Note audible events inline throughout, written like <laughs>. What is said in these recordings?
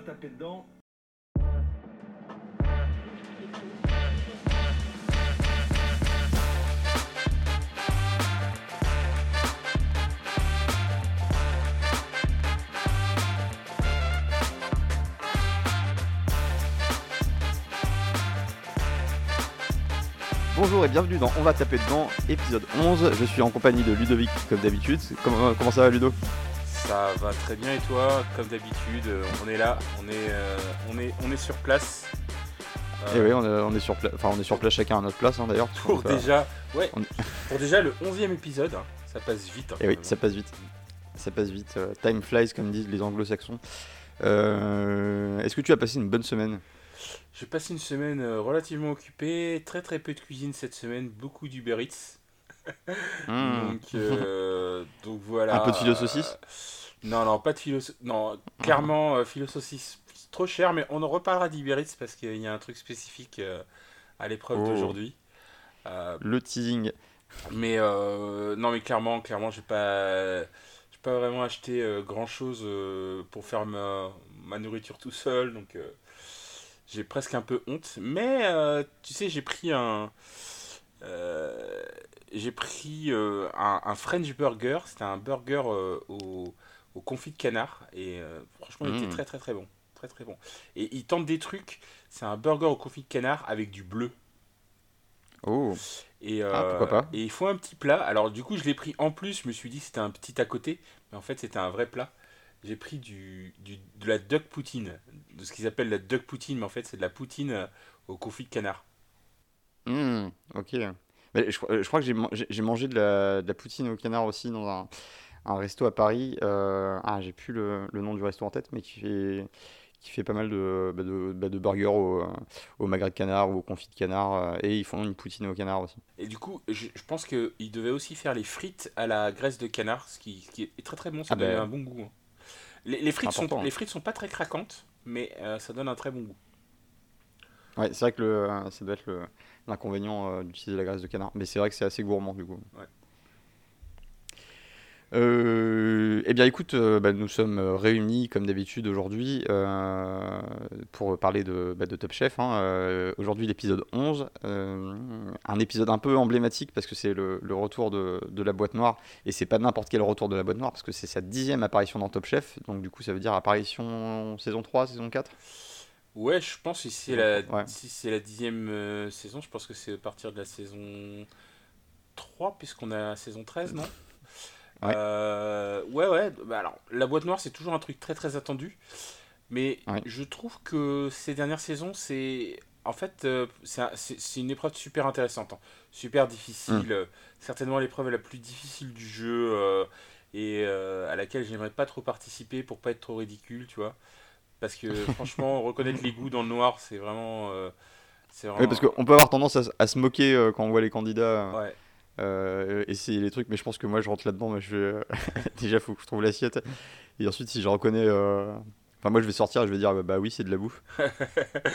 taper dedans. Bonjour et bienvenue dans On va taper dedans, épisode 11. Je suis en compagnie de Ludovic comme d'habitude. Comment ça va Ludo? Ça va très bien et toi? Comme d'habitude, euh, on est là, on est, euh, on est, on est sur place. Euh, Eh oui, on est, on est sur place, enfin on est sur place chacun à notre place hein, d'ailleurs. pour pas- déjà, ouais, on- pour déjà le 11e épisode, hein, ça passe vite. hein, Eh oui, ça passe vite. Ça passe vite. euh, time flies comme disent les anglo-saxons. Est-ce que tu as passé une bonne semaine? J'ai passé une semaine relativement occupée, très très peu de cuisine cette semaine, beaucoup d'Uber Eats. Hmm. Donc, euh, donc voilà. Un peu de philo saucisse Euh, Non, non, pas de philo Non, clairement, euh, philo saucisse, c'est trop cher, mais on en reparlera d'Uber Eats parce qu'il y a un truc spécifique euh, à l'épreuve Oh. d'aujourd'hui. Euh, Le teasing. mais euh, non, mais clairement, clairement, j'ai pas, j'ai pas vraiment acheté grand chose pour faire ma, ma nourriture tout seul, donc euh, j'ai presque un peu honte. Mais euh, tu sais, j'ai pris un, euh, j'ai pris euh, un, un French burger. C'était un burger euh, au, au confit de canard et euh, franchement, il Mm. était très très très bon, très très bon. Et il tente des trucs. C'est un burger au confit de canard avec du bleu. Oh, Et, Ah, pourquoi pas. et il faut un petit plat. Alors du coup, je l'ai pris en plus. Je me suis dit c'était un petit à côté, mais en fait, c'était un vrai plat. J'ai pris du, du- de la duck poutine, de ce qu'ils appellent la duck poutine, mais en fait, c'est de la poutine au confit de canard. Hmm, ok. Je, crois- je crois que j'ai man- j'ai- j'ai mangé de la, de la poutine au canard aussi dans un, un resto à Paris. Euh, ah, j'ai plus le, le nom du resto en tête, mais qui fait, qui fait pas mal de, bah, de, bah, de burgers au, au magret de canard ou au confit de canard. euh, et ils font une poutine au canard aussi. Et du coup, je, je pense qu'ils devaient aussi faire les frites à la graisse de canard, ce qui, ce qui est très très bon. Ça Ah donne ben. un bon goût. hein. Les, les frites sont, hein. les frites sont pas très craquantes, mais euh, ça donne un très bon goût. Ouais, c'est vrai que le, ça doit être le- l'inconvénient euh, d'utiliser la graisse de canard. Mais c'est vrai que c'est assez gourmand du coup. Ouais. Euh, eh bien écoute, euh, bah, nous sommes réunis comme d'habitude aujourd'hui euh, pour parler de, bah, de Top Chef. hein. Aujourd'hui l'épisode 11, euh, un épisode un peu emblématique parce que c'est le, le retour de, de la boîte noire et c'est pas n'importe quel retour de la boîte noire parce que c'est sa dixième apparition dans Top Chef. Donc du coup ça veut dire apparition saison 3, saison 4 Ouais, je pense que si c'est la, Ouais. si c'est la dixième euh, saison, je pense que c'est à partir de la saison 3, puisqu'on a la saison 13, non? Ouais. Euh, ouais, ouais. Bah alors, la boîte noire, c'est toujours un truc très très attendu. Mais Ouais. je trouve que ces dernières saisons, c'est. En fait, euh, c'est un- c'est c'est une épreuve super intéressante. hein. Super difficile. Mm. euh, Certainement l'épreuve la plus difficile du jeu. et à laquelle j'aimerais pas trop participer pour pas être trop ridicule, tu vois. Parce que <laughs> franchement, reconnaître les goûts dans le noir, c'est vraiment. euh, vraiment. Oui, parce qu'on peut avoir tendance à, se- à se moquer euh, quand on voit les candidats. Ouais. euh, essayer les trucs, mais je pense que moi je rentre là-dedans, mais je vais <laughs> déjà faut que je trouve l'assiette. Et ensuite, si je reconnais, enfin moi je vais sortir, et je vais dire bah, bah oui c'est de la bouffe. <laughs> et,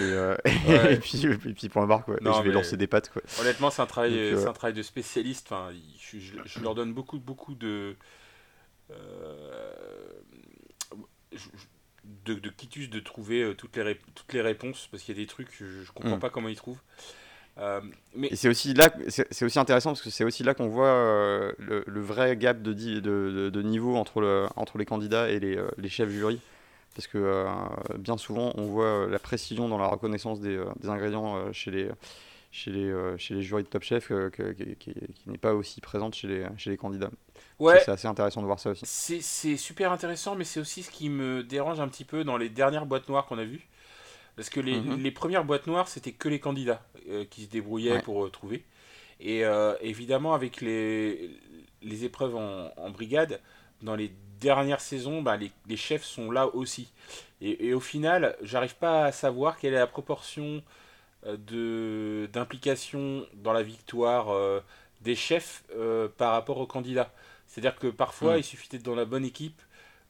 Ouais. et puis et puis point barre quoi. Et je vais lancer des pattes quoi. Honnêtement, c'est un travail, c'est un travail de spécialiste. Enfin, je, je- je leur donne beaucoup, beaucoup de, je- de, de quitus de trouver euh, toutes les, rép- toutes les réponses parce qu'il y a des trucs je, je comprends Mm. pas comment ils trouvent. Euh, mais Et c'est aussi là, c'est aussi intéressant parce que c'est aussi là qu'on voit euh, le, le vrai gap de, di- de, de- de niveau entre, le, entre les candidats et les, euh, les chefs jury. Parce que bien souvent, on voit la précision dans la reconnaissance des, des ingrédients chez, les, chez, les, euh, chez les jurys de Top Chef euh, que- qui, qui n'est pas aussi présente chez les, chez les candidats. ouais, C'est assez intéressant de voir ça aussi. c'est super intéressant, mais c'est aussi ce qui me dérange un petit peu dans les dernières boîtes noires qu'on a vues. Parce que les, Mhm. les premières boîtes noires, c'était que les candidats euh, qui se débrouillaient Ouais. pour euh, trouver. Et euh, évidemment, avec les, les épreuves en, en brigade, dans les dernières saisons, bah, les, les chefs sont là aussi. Et, et au final, j'arrive pas à savoir quelle est la proportion d'implication dans la victoire euh, des chefs euh, par rapport aux candidats. C'est-à-dire que parfois, Mm. il suffit d'être dans la bonne équipe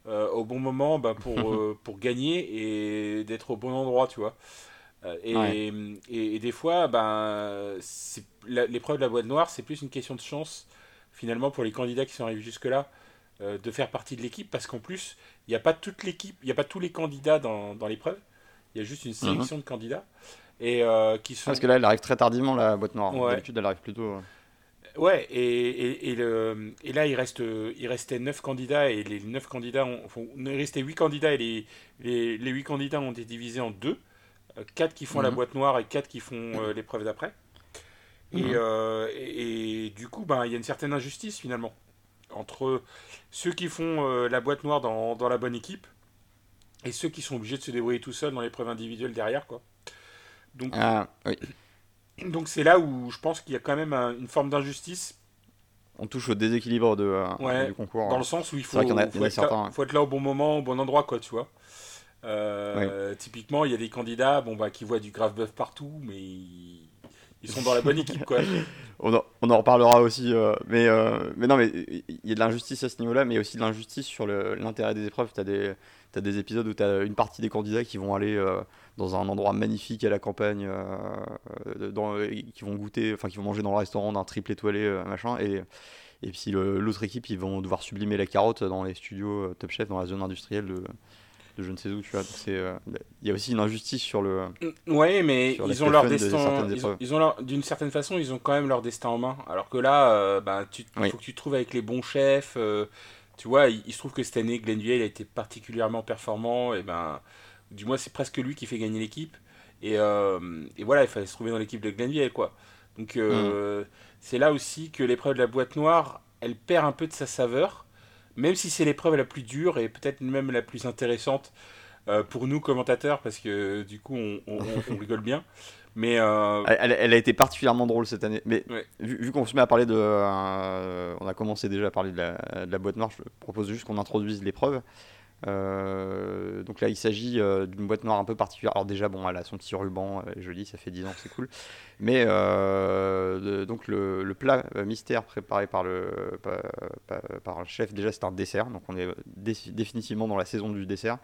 euh, au bon moment bah, pour, <laughs> euh, pour gagner et d'être au bon endroit, tu vois. Euh, et, Ouais. et, et des fois, ben, la- l'épreuve de la boîte noire, c'est plus une question de chance, finalement, pour les candidats qui sont arrivés jusque-là. de faire partie de l'équipe parce qu'en plus, il n'y a pas toute l'équipe, il n'y a pas tous les candidats dans, dans l'épreuve. Il y a juste une sélection de candidats. Et qui sont... Parce que là, elle arrive très tardivement, la boîte noire. D'habitude, elle arrive plutôt. Ouais, et, et, le, et là, il, reste, il restait 9 candidats, et les 9 candidats, ont, il restait 8 candidats, et les, les, les 8 candidats ont été divisés en deux. 4 qui font la mhm. boîte noire et 4 qui font euh, l'épreuve d'après. Euh, et, et, du coup, ben, il y a une certaine injustice finalement entre ceux qui font euh, la boîte noire dans, dans, la bonne équipe et ceux qui sont obligés de se débrouiller tout seuls dans l'épreuve individuelle derrière. Quoi. Donc, ah, oui. donc c'est là où je pense qu'il y a quand même une forme d'injustice. On touche au déséquilibre de, du concours. Dans le sens où il faut, faut, être là, au bon moment, au bon endroit, quoi, tu vois. Euh, typiquement, il y a des candidats bon, bah, qui voient du grave buff partout, mais ils, sont dans la bonne équipe. Quoi. <laughs> on, en, reparlera aussi. Euh, mais, euh, mais non, mais il y a de l'injustice à ce niveau-là, mais aussi de l'injustice sur l'intérêt des épreuves. Tu as, as, des épisodes où tu as une partie des candidats qui vont aller dans un endroit magnifique à la campagne, qui vont goûter, enfin qui vont manger dans le restaurant d'un triple étoilé, machin. Et, et puis l'autre équipe, ils vont devoir sublimer la carotte dans les studios Top Chef, dans la zone industrielle de je ne sais où, tu vois. Euh, il y a aussi une injustice sur le. Mm, ouais, mais ils ont leur destin. ils, ont, d'une certaine façon, ils ont quand même leur destin en main. Alors que là, euh, bah, tu, il faut que tu te trouves avec les bons chefs. Euh, tu vois, il, se trouve que cette année, Glenville a été particulièrement performant. Et ben, du moins, c'est presque lui qui fait gagner l'équipe. Et, et, voilà, il fallait se trouver dans l'équipe de Glenville, quoi. Donc, mm. c'est là aussi que l'épreuve de la boîte noire, elle perd un peu de sa saveur même si c'est l'épreuve la plus dure et peut-être même la plus intéressante euh, pour nous commentateurs, parce que du coup on, rigole bien. Mais euh, elle, a été particulièrement drôle cette année. Mais vu, qu'on se met à parler de, euh, on a commencé déjà à parler de la boîte noire, je propose juste qu'on introduise l'épreuve. Euh, donc là, il s'agit euh, d'une boîte noire un peu particulière. Alors déjà, bon, elle a son petit ruban, est jolie, ça fait 10 ans, c'est cool. Mais euh, donc le, plat mystère préparé par le, par, le chef, déjà c'est un dessert. Donc on est définitivement dans la saison du dessert.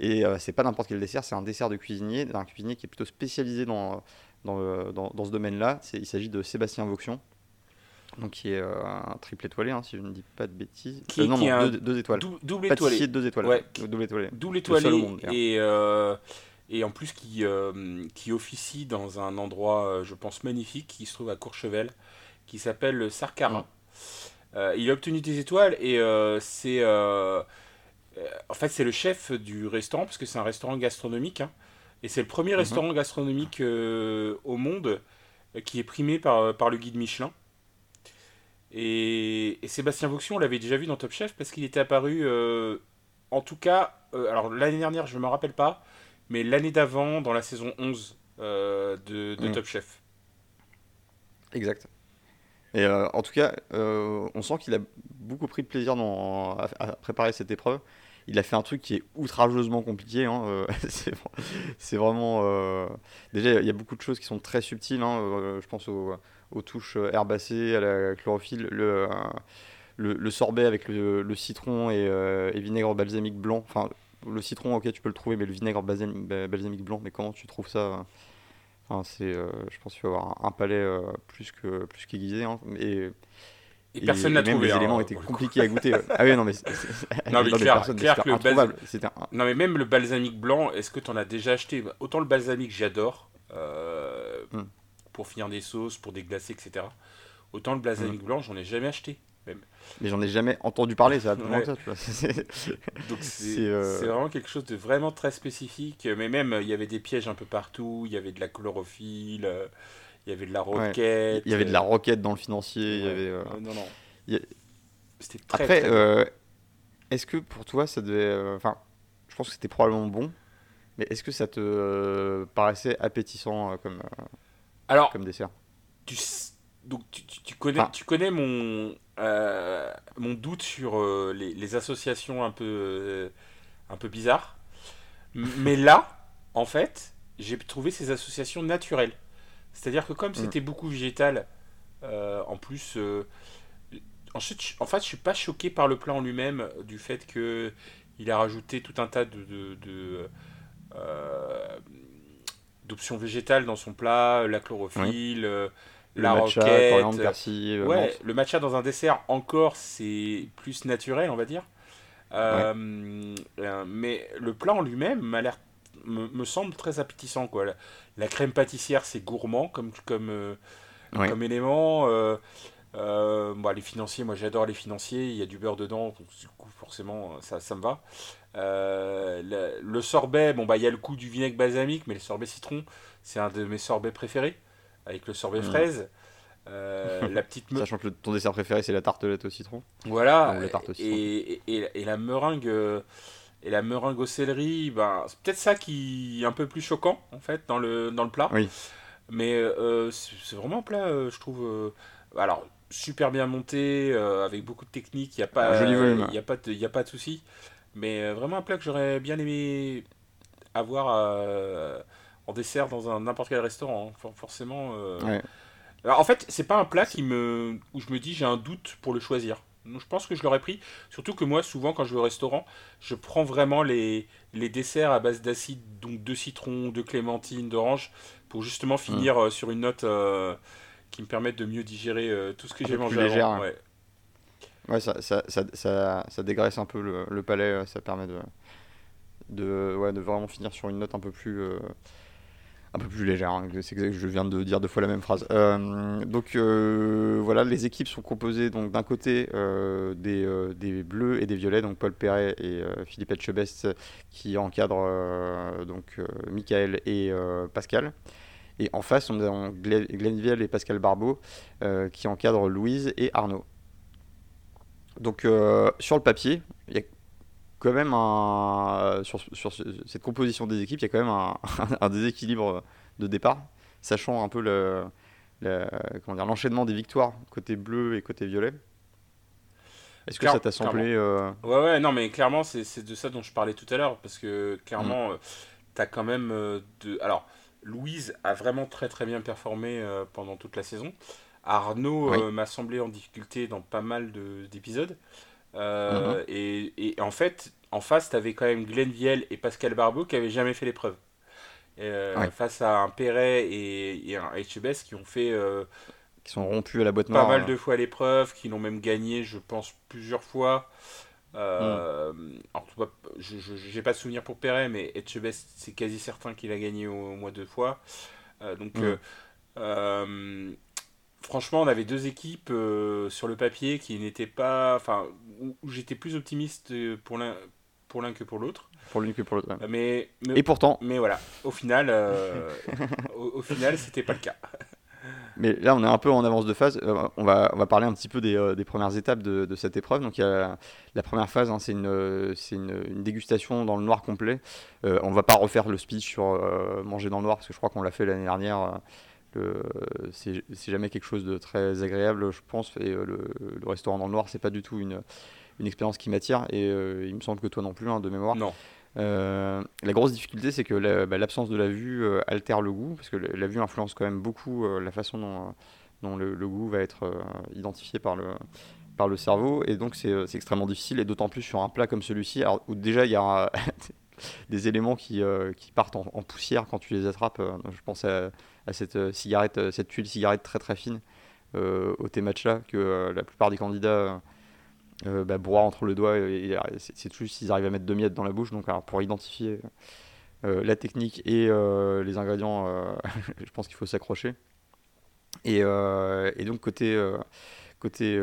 Et c'est pas n'importe quel dessert, c'est un dessert de cuisinier, d'un cuisinier qui est plutôt spécialisé dans, dans, dans, dans ce domaine-là. Il s'agit de Sébastien Vauxion donc qui est euh, un triple étoilé, hein, si je ne dis pas de bêtises. Qui, euh, non, non, deux, étoiles. double étoilé. deux étoiles. Ouais. Double étoilé. Double étoilé. et, euh, et en plus qui, qui officie dans un endroit, je pense, magnifique, qui se trouve à Courchevel, qui s'appelle le Sarkarin. il a obtenu des étoiles et c'est... en fait, c'est le chef du restaurant, parce que c'est un restaurant gastronomique. Hein, et c'est le premier mhm. restaurant gastronomique au monde qui est primé par, par le guide Michelin. Et, Sébastien Vauxion, on l'avait déjà vu dans Top Chef parce qu'il était apparu, euh, en tout cas, euh, alors l'année dernière, je ne me rappelle pas, mais l'année d'avant, dans la saison 11 euh, de, mm. Top Chef. Exact. Et en tout cas, on sent qu'il a beaucoup pris de plaisir dans, à, préparer cette épreuve. Il a fait un truc qui est outrageusement compliqué. Hein, <laughs> c'est vraiment. Déjà, il y a beaucoup de choses qui sont très subtiles. Hein, je pense au aux touches euh, herbacées, à la chlorophylle, le, euh, le, sorbet avec le, citron euh, et, vinaigre balsamique blanc. Enfin, le citron, ok, tu peux le trouver, mais le vinaigre balsamique, blanc, mais comment tu trouves ça enfin, c'est, Je pense qu'il faut avoir un, palais plus, que, plus qu'aiguisé. Hein, et, et, personne n'a trouvé. Les hein, éléments étaient compliqués à goûter. <laughs> ah oui, non, mais. non, mais clair, clair que le Non, mais même le balsamique blanc, est-ce que tu en as déjà acheté? Autant le balsamique, j'adore. Hmm pour finir des sauces, pour des glacés, etc. Autant le balsamique mmh. blanc, j'en ai jamais acheté. Même. Mais j'en ai jamais entendu parler, ça <laughs> Donc euh, c'est vraiment quelque chose de vraiment très spécifique. Mais même, il y avait des pièges un peu partout, il y avait de la chlorophylle, euh, il y avait de la roquette. Il y avait de la roquette dans le financier. Il y avait, euh, non, non. C'était très, Après, est-ce que pour toi, ça devait... Enfin, je pense que c'était probablement bon. Mais est-ce que ça te paraissait appétissant comme... Alors, comme dessert. Tu, donc, tu, tu connais, tu connais mon, euh, mon doute sur euh, les, les, associations un peu, euh, un peu bizarres. <laughs> Mais là, en fait, j'ai trouvé ces associations naturelles. C'est-à-dire que comme mm. c'était beaucoup végétal, en plus, en fait, je, en fait, je suis pas choqué par le plat en lui-même, du fait que il a rajouté tout un tas de, de, de d'options végétales dans son plat, la chlorophylle, euh, la matcha, roquette. persil, euh, Ouais, menthe. le matcha dans un dessert, encore, c'est plus naturel, on va dire. Euh, euh, mais le plat en lui-même m'a l'air me, me semble très appétissant quoi. La, la crème pâtissière c'est gourmand comme comme euh, Ouais. comme élément. euh, euh, les financiers, moi j'adore les financiers. Il y a du beurre dedans, donc du coup forcément ça, ça me va. Euh, le, le sorbet, bon bah il y a le coup du vinaigre balsamique, mais le sorbet citron, c'est un de mes sorbets préférés avec le sorbet Mm. fraise. Euh, <laughs> la petite me- Sachant que ton dessert préféré c'est la tartelette au citron. voilà, Ou la tarte au citron. et, et, et la meringue euh, et la meringue au céleri, ben, c'est peut-être ça qui est un peu plus choquant en fait dans le, dans le plat. Oui. Mais euh, c'est vraiment un plat, euh, je trouve, euh, alors super bien monté, euh, avec beaucoup de technique, il n'y a pas, il y a pas de, il y a pas de souci. Mais euh, vraiment un plat que j'aurais bien aimé avoir euh, en dessert dans un n'importe quel restaurant, hein. For- forcément. euh, Ouais. alors, en fait, c'est pas un plat qui me, où je me dis j'ai un doute pour le choisir. Donc, je pense que je l'aurais pris. Surtout que moi, souvent, quand je vais au restaurant, je prends vraiment les, les desserts à base d'acide, donc de citron, de clémentine, d'orange, pour justement Mm. finir sur une note euh, qui me permette de mieux digérer tout ce que j'ai mangé plus avant. hein. Ouais. Ouais, ça, ça, ça, ça, dégraisse un peu le, palais, euh, ça permet de, de, ouais, de vraiment finir sur une note un peu plus, euh, un peu plus légère. hein. C'est exact, je viens de dire deux fois la même phrase. Euh, donc voilà, les équipes sont composées donc d'un côté des, bleus et des violets, donc Paul Perret et Philippe Etchebest qui encadrent donc Michael et Pascal. Et en face, on a Glen Glenville et Pascal Barbeau qui encadrent Louise et Arnaud. Donc euh, sur le papier, il y a quand même un sur, sur ce- cette composition des équipes, il y a quand même un, <laughs> un déséquilibre de départ, sachant un peu le, le- comment dire l'enchaînement des victoires côté bleu et côté violet. Est-ce que Claire- ça t'a semblé euh, Ouais, ouais, non, mais clairement, c'est de ça dont je parlais tout à l'heure, parce que clairement, euh, t'as quand même de. Alors, Louise a vraiment très très bien performé pendant toute la saison. Arnaud Oui. euh, m'a semblé en difficulté dans pas mal de- d'épisodes. Euh, et, et en fait, en face, t'avais quand même Glenn Viel et Pascal Barbeau qui avaient jamais fait l'épreuve. Euh, Ouais. Face à un Perret et, et un HBS qui ont fait euh, qui sont rompus à la boîte pas noire mal euh, de fois l'épreuve, qui l'ont même gagné, je pense, plusieurs fois. Hmm. alors, tu vois, je j'ai pas de souvenir pour Perret, mais Etchebest, c'est quasi certain qu'il a gagné au, au moins deux fois. Donc, Hmm. Euh, euh, franchement, on avait deux équipes euh, sur le papier qui n'étaient pas. Enfin, où, j'étais plus optimiste euh, pour l'un pour l'un que pour l'autre. pour l'une que pour l'autre. ouais. Mais, mais, Et pourtant, mais voilà, au final, euh, <laughs> au, au final, c'était pas le cas. <laughs> Mais là, on est un peu en avance de phase. Euh, on, va, on va parler un petit peu des, euh, des premières étapes de, de cette épreuve. Donc, il y a la première phase, hein, c'est une, euh, une, une dégustation dans le noir complet. Euh, on va pas refaire le speech sur euh, manger dans le noir parce que je crois qu'on l'a fait l'année dernière. Euh, c'est jamais quelque chose de très agréable, je pense. Et euh, le, le restaurant dans le noir, c'est pas du tout une, une expérience qui m'attire. Et euh, il me semble que toi non plus, hein, de mémoire. Non. Euh, la grosse difficulté, c'est que la- bah, l'absence de la vue euh, altère le goût, parce que la, la vue influence quand même beaucoup euh, la façon dont, dont le, le goût va être identifié par le, par le cerveau, et donc c'est c'est extrêmement difficile, et d'autant plus sur un plat comme celui-ci, où déjà il y a <laughs> des éléments qui, qui partent en, en poussière quand tu les attrapes. je pense à, à cette euh, cigarette, euh, cette tuile cigarette très très fine euh, au thé matcha que la plupart des candidats bah, broient entre le doigt et, c'est juste s'ils arrivent à mettre deux miettes dans la bouche. Donc alors, pour identifier la technique et les ingrédients, <laughs> je pense qu'il faut s'accrocher. Et, donc côté côté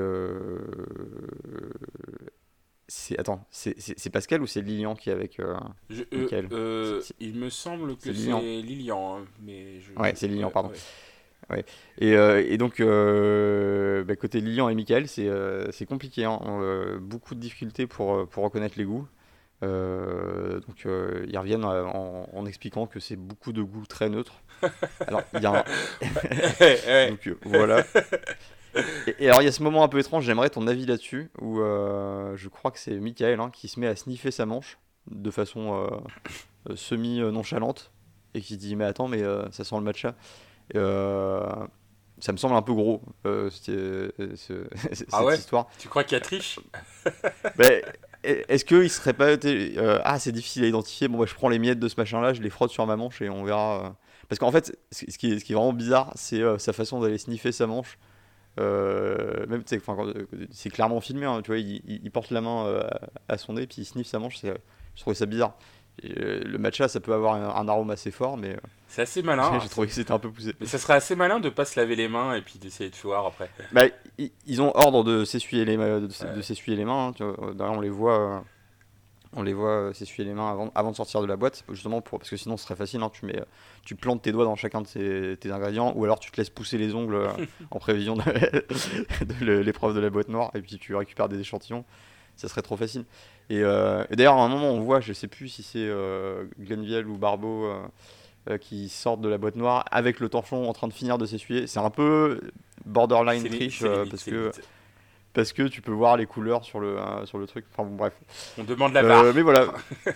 c'est attends c'est Pascal ou c'est Lilian qui est avec euh, Je- euh, Nickel. euh, il me semble que c'est Lilian. Lilian. hein, mais je- Ouais, c'est Lilian, pardon. ouais. Et, euh, et donc, euh, bah, côté Lilian et Michael, c'est euh, compliqué. hein. On, beaucoup de difficultés pour, pour reconnaître les goûts. Donc, ils reviennent en, en expliquant que c'est beaucoup de goûts très neutres. Alors, il y a un- <laughs> <laughs> donc, voilà. <laughs> Et, et alors, il y a ce moment un peu étrange, j'aimerais ton avis là-dessus, où euh, je crois que c'est Michael hein, qui se met à sniffer sa manche de façon euh, euh, semi-nonchalante et qui se dit Mais attends, mais euh, ça sent le matcha. Ça me semble un peu gros, cette, ce- <laughs> cette Ah ouais? histoire. Tu crois qu'il y a triche? <laughs> Ben, est-ce qu'il serait pas euh, ah, c'est difficile à identifier. Bon, bah, je prends les miettes de ce machin-là, je les frotte sur ma manche et on verra. Parce qu'en fait, ce ce qui est, ce qui est vraiment bizarre, c'est euh, sa façon d'aller sniffer sa manche. Euh, même, quand- c'est clairement filmé, hein, tu vois, il, porte la main euh, à son nez, puis il sniffe sa manche. c'est- Je trouvais ça bizarre. Et, euh, le matcha, ça peut avoir un, un arôme assez fort, mais euh, C'est assez malin. <laughs> j'ai trouvé que c'était un peu poussé. Mais ça serait assez malin de pas se laver les mains et puis d'essayer de voir après. Bah, ils ont ordre de s'essuyer les, ma- de, s- Ouais. de s'essuyer les mains. hein, tu vois. D'ailleurs, on les voit, euh, on les voit euh, s'essuyer les mains avant, avant de sortir de la boîte, justement pour, parce que sinon ce serait facile. hein, tu mets, euh, tu plantes tes doigts dans chacun de ces- tes ingrédients, ou alors tu te laisses pousser les ongles euh, <laughs> en prévision de, <laughs> de l'é- l'épreuve de la boîte noire, et puis tu récupères des échantillons. Ça serait trop facile. Et, euh, et d'ailleurs, à un moment, on voit, je sais plus si c'est euh, Glenville ou Barbeau. euh, qui sortent de la boîte noire avec le torchon en train de finir de s'essuyer. C'est un peu borderline triche parce que limite. Parce que tu peux voir les couleurs sur le euh, sur le truc. Enfin bon, bref. On demande la Euh, barre. mais voilà. <laughs>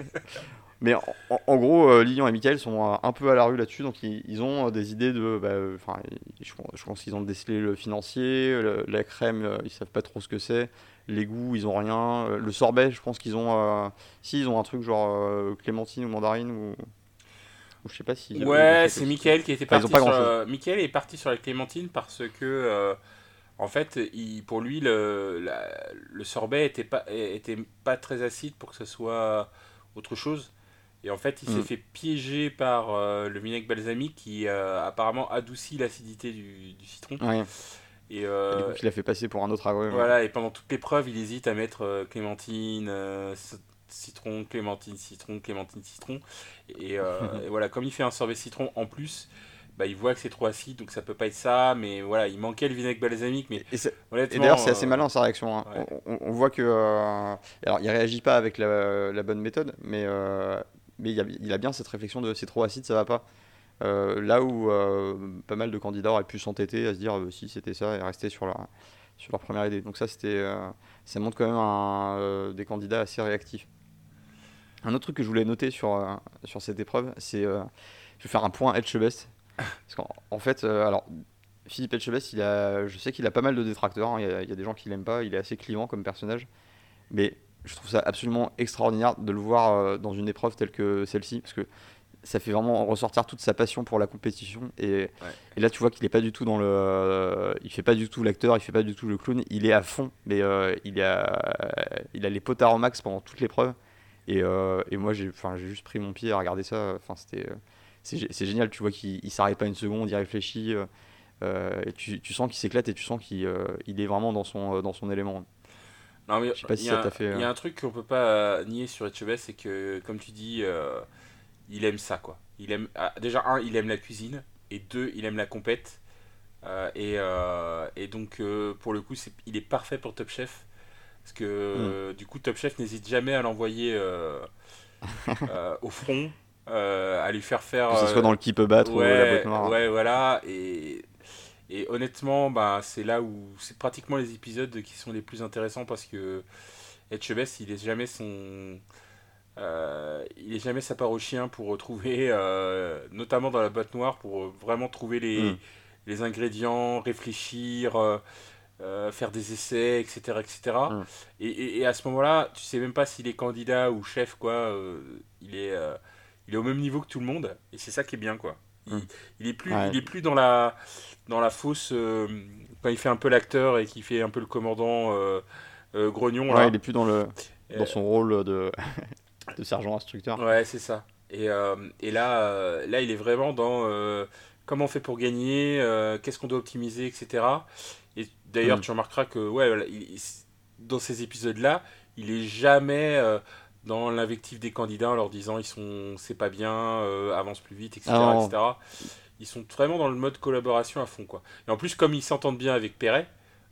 <laughs> mais en, gros, euh, Lilian et Michael sont euh, un peu à la rue là-dessus, donc ils, ils ont euh, des idées de. bah, Enfin, je, pense- je pense qu'ils ont décelé le financier, le- la crème, ils savent pas trop ce que c'est. Les goûts, ils ont rien. Le sorbet, je pense qu'ils ont. si, ils ont un truc genre clémentine ou mandarine ou. ou je sais pas si. Ouais, c'est Michael qui était Enfin, ils ont parti pas sur. Michael est parti sur la clémentine parce que, en fait, il, pour lui, le, la- le sorbet était pas, était pas très acide pour que ce soit autre chose. Et en fait, il s'est Mm. fait piéger par euh, le vinaigre balsamique qui euh, apparemment adoucit l'acidité du, du citron. Ouais. Et, Et euh, du coup, il a fait passer pour un autre agrume. voilà, et pendant toute l'épreuve, il hésite à mettre euh, clémentine, euh, citron, clémentine, citron, clémentine, citron. Et, euh, <laughs> et voilà, comme il fait un sorbet citron en plus, bah, il voit que c'est trop acide, donc ça peut pas être ça. Mais voilà, il manquait le vinaigre balsamique. Mais Et, et d'ailleurs, c'est assez euh, malin sa réaction. hein. ouais. On, on- on voit que. euh, alors, il réagit pas avec la, la bonne méthode, mais, euh, mais il, a, il a bien cette réflexion de c'est trop acide, ça va pas. Euh, là où pas mal de candidats auraient pu s'entêter à se dire si c'était ça et rester sur leur, sur leur première idée. Donc, ça, c'était, ça montre quand même un, des candidats assez réactifs. Un autre truc que je voulais noter sur, sur cette épreuve, c'est. je vais faire un point Etchebest. Parce qu'en en fait, euh, alors, Philippe Etchebest, il a, je sais qu'il a pas mal de détracteurs. hein. Il, y a, il y a des gens qui l'aiment pas. Il est assez clivant comme personnage. Mais je trouve ça absolument extraordinaire de le voir euh, dans une épreuve telle que celle-ci. Parce que ça fait vraiment ressortir toute sa passion pour la compétition. Et, et là, tu vois qu'il est pas du tout dans le. euh, il fait pas du tout l'acteur, il fait pas du tout le clown. Il est à fond. Mais euh, il, a, il a les potards au max pendant toute l'épreuve. Et, euh, et moi, j'ai juste pris mon pied à regarder ça. Enfin, c'était. C'est gé- c'est génial, tu vois qu'il il s'arrête pas une seconde, il réfléchit, euh, euh, et tu, tu sens qu'il s'éclate et tu sens qu'il euh, il est vraiment dans son, dans son élément. Non, mais Je sais pas si il y ça a- t'a fait, Il y a un truc qu'on peut pas nier sur Etchebest, c'est que, comme tu dis, euh, il aime ça, quoi. Il aime, ah, déjà, un, il aime la cuisine, et deux, il aime la compète. Et, et donc, pour le coup, c'est, il est parfait pour Top Chef. Parce que, Mm. euh, du coup, Top Chef n'hésite jamais à l'envoyer <laughs> au front, euh, à lui faire faire. Que ce euh, soit dans le qui peut battre ou la ouais, boîte noire. Ouais, voilà. Et, et honnêtement, bah, c'est là où c'est pratiquement les épisodes qui sont les plus intéressants parce que Etchebest, il est jamais son. euh, il est jamais sa part au chien pour retrouver, euh, notamment dans la boîte noire, pour vraiment trouver les, Mm. les ingrédients, réfléchir, euh, faire des essais, etc. etc. Mm. Et, et- et à ce moment-là, tu sais même pas s'il est candidat ou chef, quoi. il, est, il est au même niveau que tout le monde, et c'est ça qui est bien, quoi. Il, Mm. il est plus, Ouais. il est plus dans la, dans la fausse. euh, quand il fait un peu l'acteur et qu'il fait un peu le commandant euh, euh, grognon, Ouais, là. il est plus dans, le, dans son rôle de, <laughs> de sergent instructeur. Ouais, c'est ça. Et, et là, là, il est vraiment dans comment on fait pour gagner, qu'est-ce qu'on doit optimiser, etc. Et d'ailleurs, Mm. tu remarqueras que ouais, voilà, il- il- dans ces épisodes-là, il est jamais dans l'invectif des candidats en leur disant ils sont, c'est pas bien, euh, avance plus vite, etc., Ah etc. Ils sont vraiment dans le mode collaboration à fond, quoi. Et en plus, comme ils s'entendent bien avec Perret,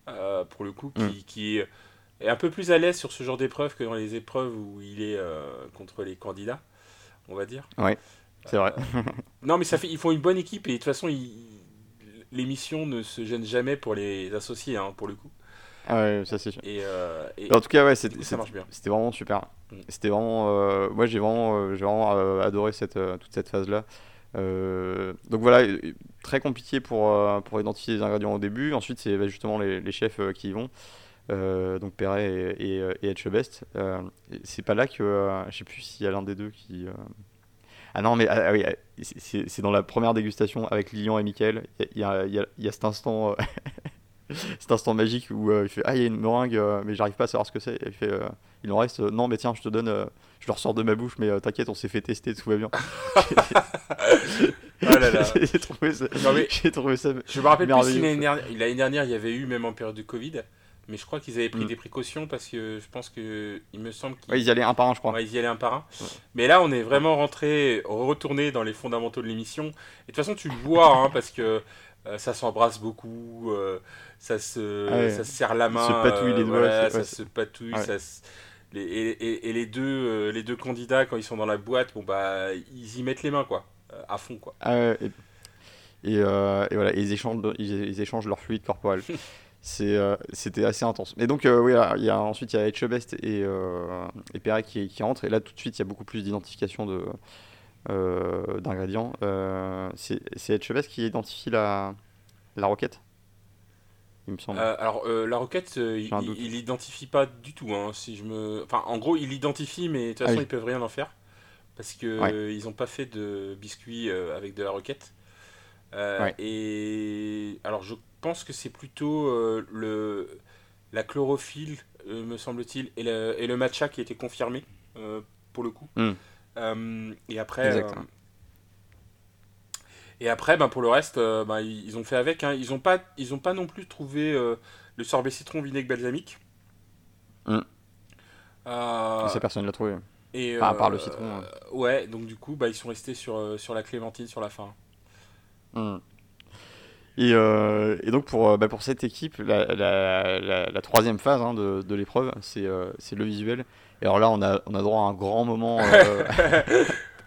euh, pour le coup, qui, Mm. qui est un peu plus à l'aise sur ce genre d'épreuve que dans les épreuves où il est euh, contre les candidats, on va dire. C'est vrai. Non, mais ça fait, ils font une bonne équipe et de toute façon, ils- l'émission ne se gêne jamais pour les associés, hein, pour le coup. Ah ouais, ça c'est sûr. Et, euh, et- En tout cas, ouais, c'était vraiment super. Mm. C'était vraiment. euh, moi, j'ai vraiment, euh, j'ai vraiment adoré cette, toute cette phase-là. Euh, donc voilà, très compliqué pour, pour identifier les ingrédients au début. Ensuite, c'est bah, justement les, les chefs qui y vont. donc Perret et, et, et Etchebest. c'est pas là que je sais plus s'il y a l'un des deux qui. Ah non, mais ah, oui, c'est dans la première dégustation avec Lilian et Mickaël. Il y a, y, a, y a, cet instant. <laughs> <laughs> cet instant magique où il fait ah il y a une meringue mais j'arrive pas à savoir ce que c'est il fait il en reste non mais tiens je te donne je le ressors de ma bouche mais t'inquiète on s'est fait tester tout va bien <laughs> Oh là là. <laughs> J'ai trouvé ça. J'ai trouvé ça. Je me rappelle plus si l'année dernière, il y avait eu, même en période de Covid, mais je crois qu'ils avaient pris mm. des précautions parce que je pense que il me semble qu'ils. y allaient un par un, je crois. Ouais, ils y allaient un par un. Mais là, on est vraiment rentré, retourné dans les fondamentaux de l'émission. Et de toute façon, tu le vois, hein, parce que euh, ça s'embrasse beaucoup, euh, ça, se, ah ça se serre la main, se patouille les doigts, voilà, ça se patouille, ça Les, et, et, les, deux, euh, les deux candidats, quand ils sont dans la boîte, bon, bah, ils y mettent les mains, quoi. Euh, à fond. Quoi. Ah et, euh, et, voilà, ils, échangent, ils, échangent leur fluide corporel. <laughs> Euh, c'était assez intense. Et donc, oui, il y a, ensuite, il y a Etchebest et, et Perret qui, qui rentrent. Et là, tout de suite, il y a beaucoup plus d'identification d'ingrédients. c'est Etchebest qui identifie la, la roquette? Il me semble. alors la roquette, il, il l'identifie pas du tout. Hein, si je me, enfin, en gros, il l'identifie, mais de toute ah façon, ils peuvent rien en faire parce que ils n'ont pas fait de biscuits euh, avec de la roquette. Euh, et alors je pense que c'est plutôt euh, le la chlorophylle, me semble-t-il, et le, et le matcha qui a été confirmé pour le coup. Hmm. et après. Et après, ben, pour le reste, ben, ils ont fait avec. Hein. Ils n'ont pas, ils pas non plus trouvé le sorbet citron vinaigre balsamique. Mm. ça, personne ne l'a trouvé. Et, à part le citron. Hein. Ouais, donc du coup, bah, ils sont restés sur, euh, sur la clémentine sur la fin. Hmm. Et, euh, et, donc pour, euh, bah, pour cette équipe, la, la, la, troisième phase hein, de, de l'épreuve, c'est le visuel. Et alors là, on a, on a droit à un grand moment. <laughs>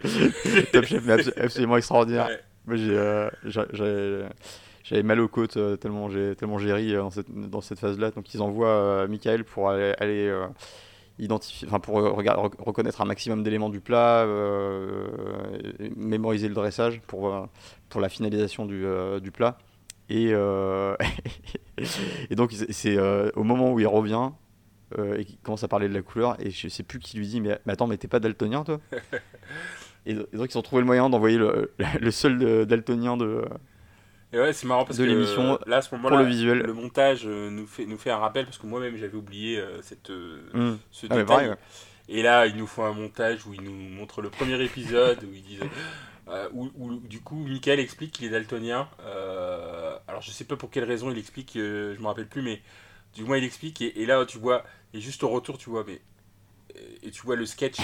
<laughs> Top Chef, mais absolument extraordinaire. J'avais mal aux côtes tellement j'ai tellement ri dans cette, dans cette phase-là. Donc ils envoient Michael pour aller, identifier, enfin pour reconnaître un maximum d'éléments du plat, euh, mémoriser le dressage pour, euh, pour la finalisation du, euh, du plat. Et, <laughs> et donc c'est au moment où il revient et qu'il commence à parler de la couleur, et je sais plus qui lui dit, mais, mais attends, mais t'es pas daltonien toi? <laughs> et, donc ils ont trouvé le moyen d'envoyer le, <laughs> le, seul daltonien de, et ouais, c'est marrant parce de l'émission là, à ce moment-là, le visuel. Le montage euh, nous fait, nous fait un rappel parce que moi-même j'avais oublié euh, cette, euh, mm. ce ah, détail. Et là, il nous faut un montage où il nous montre le premier épisode où il disent. où, du coup, Michael explique qu'il est daltonien. alors, je sais pas pour quelle raison il explique, je me rappelle plus, mais du moins il explique. Et, là, tu vois, et juste au retour, tu vois, mais et tu vois le sketch,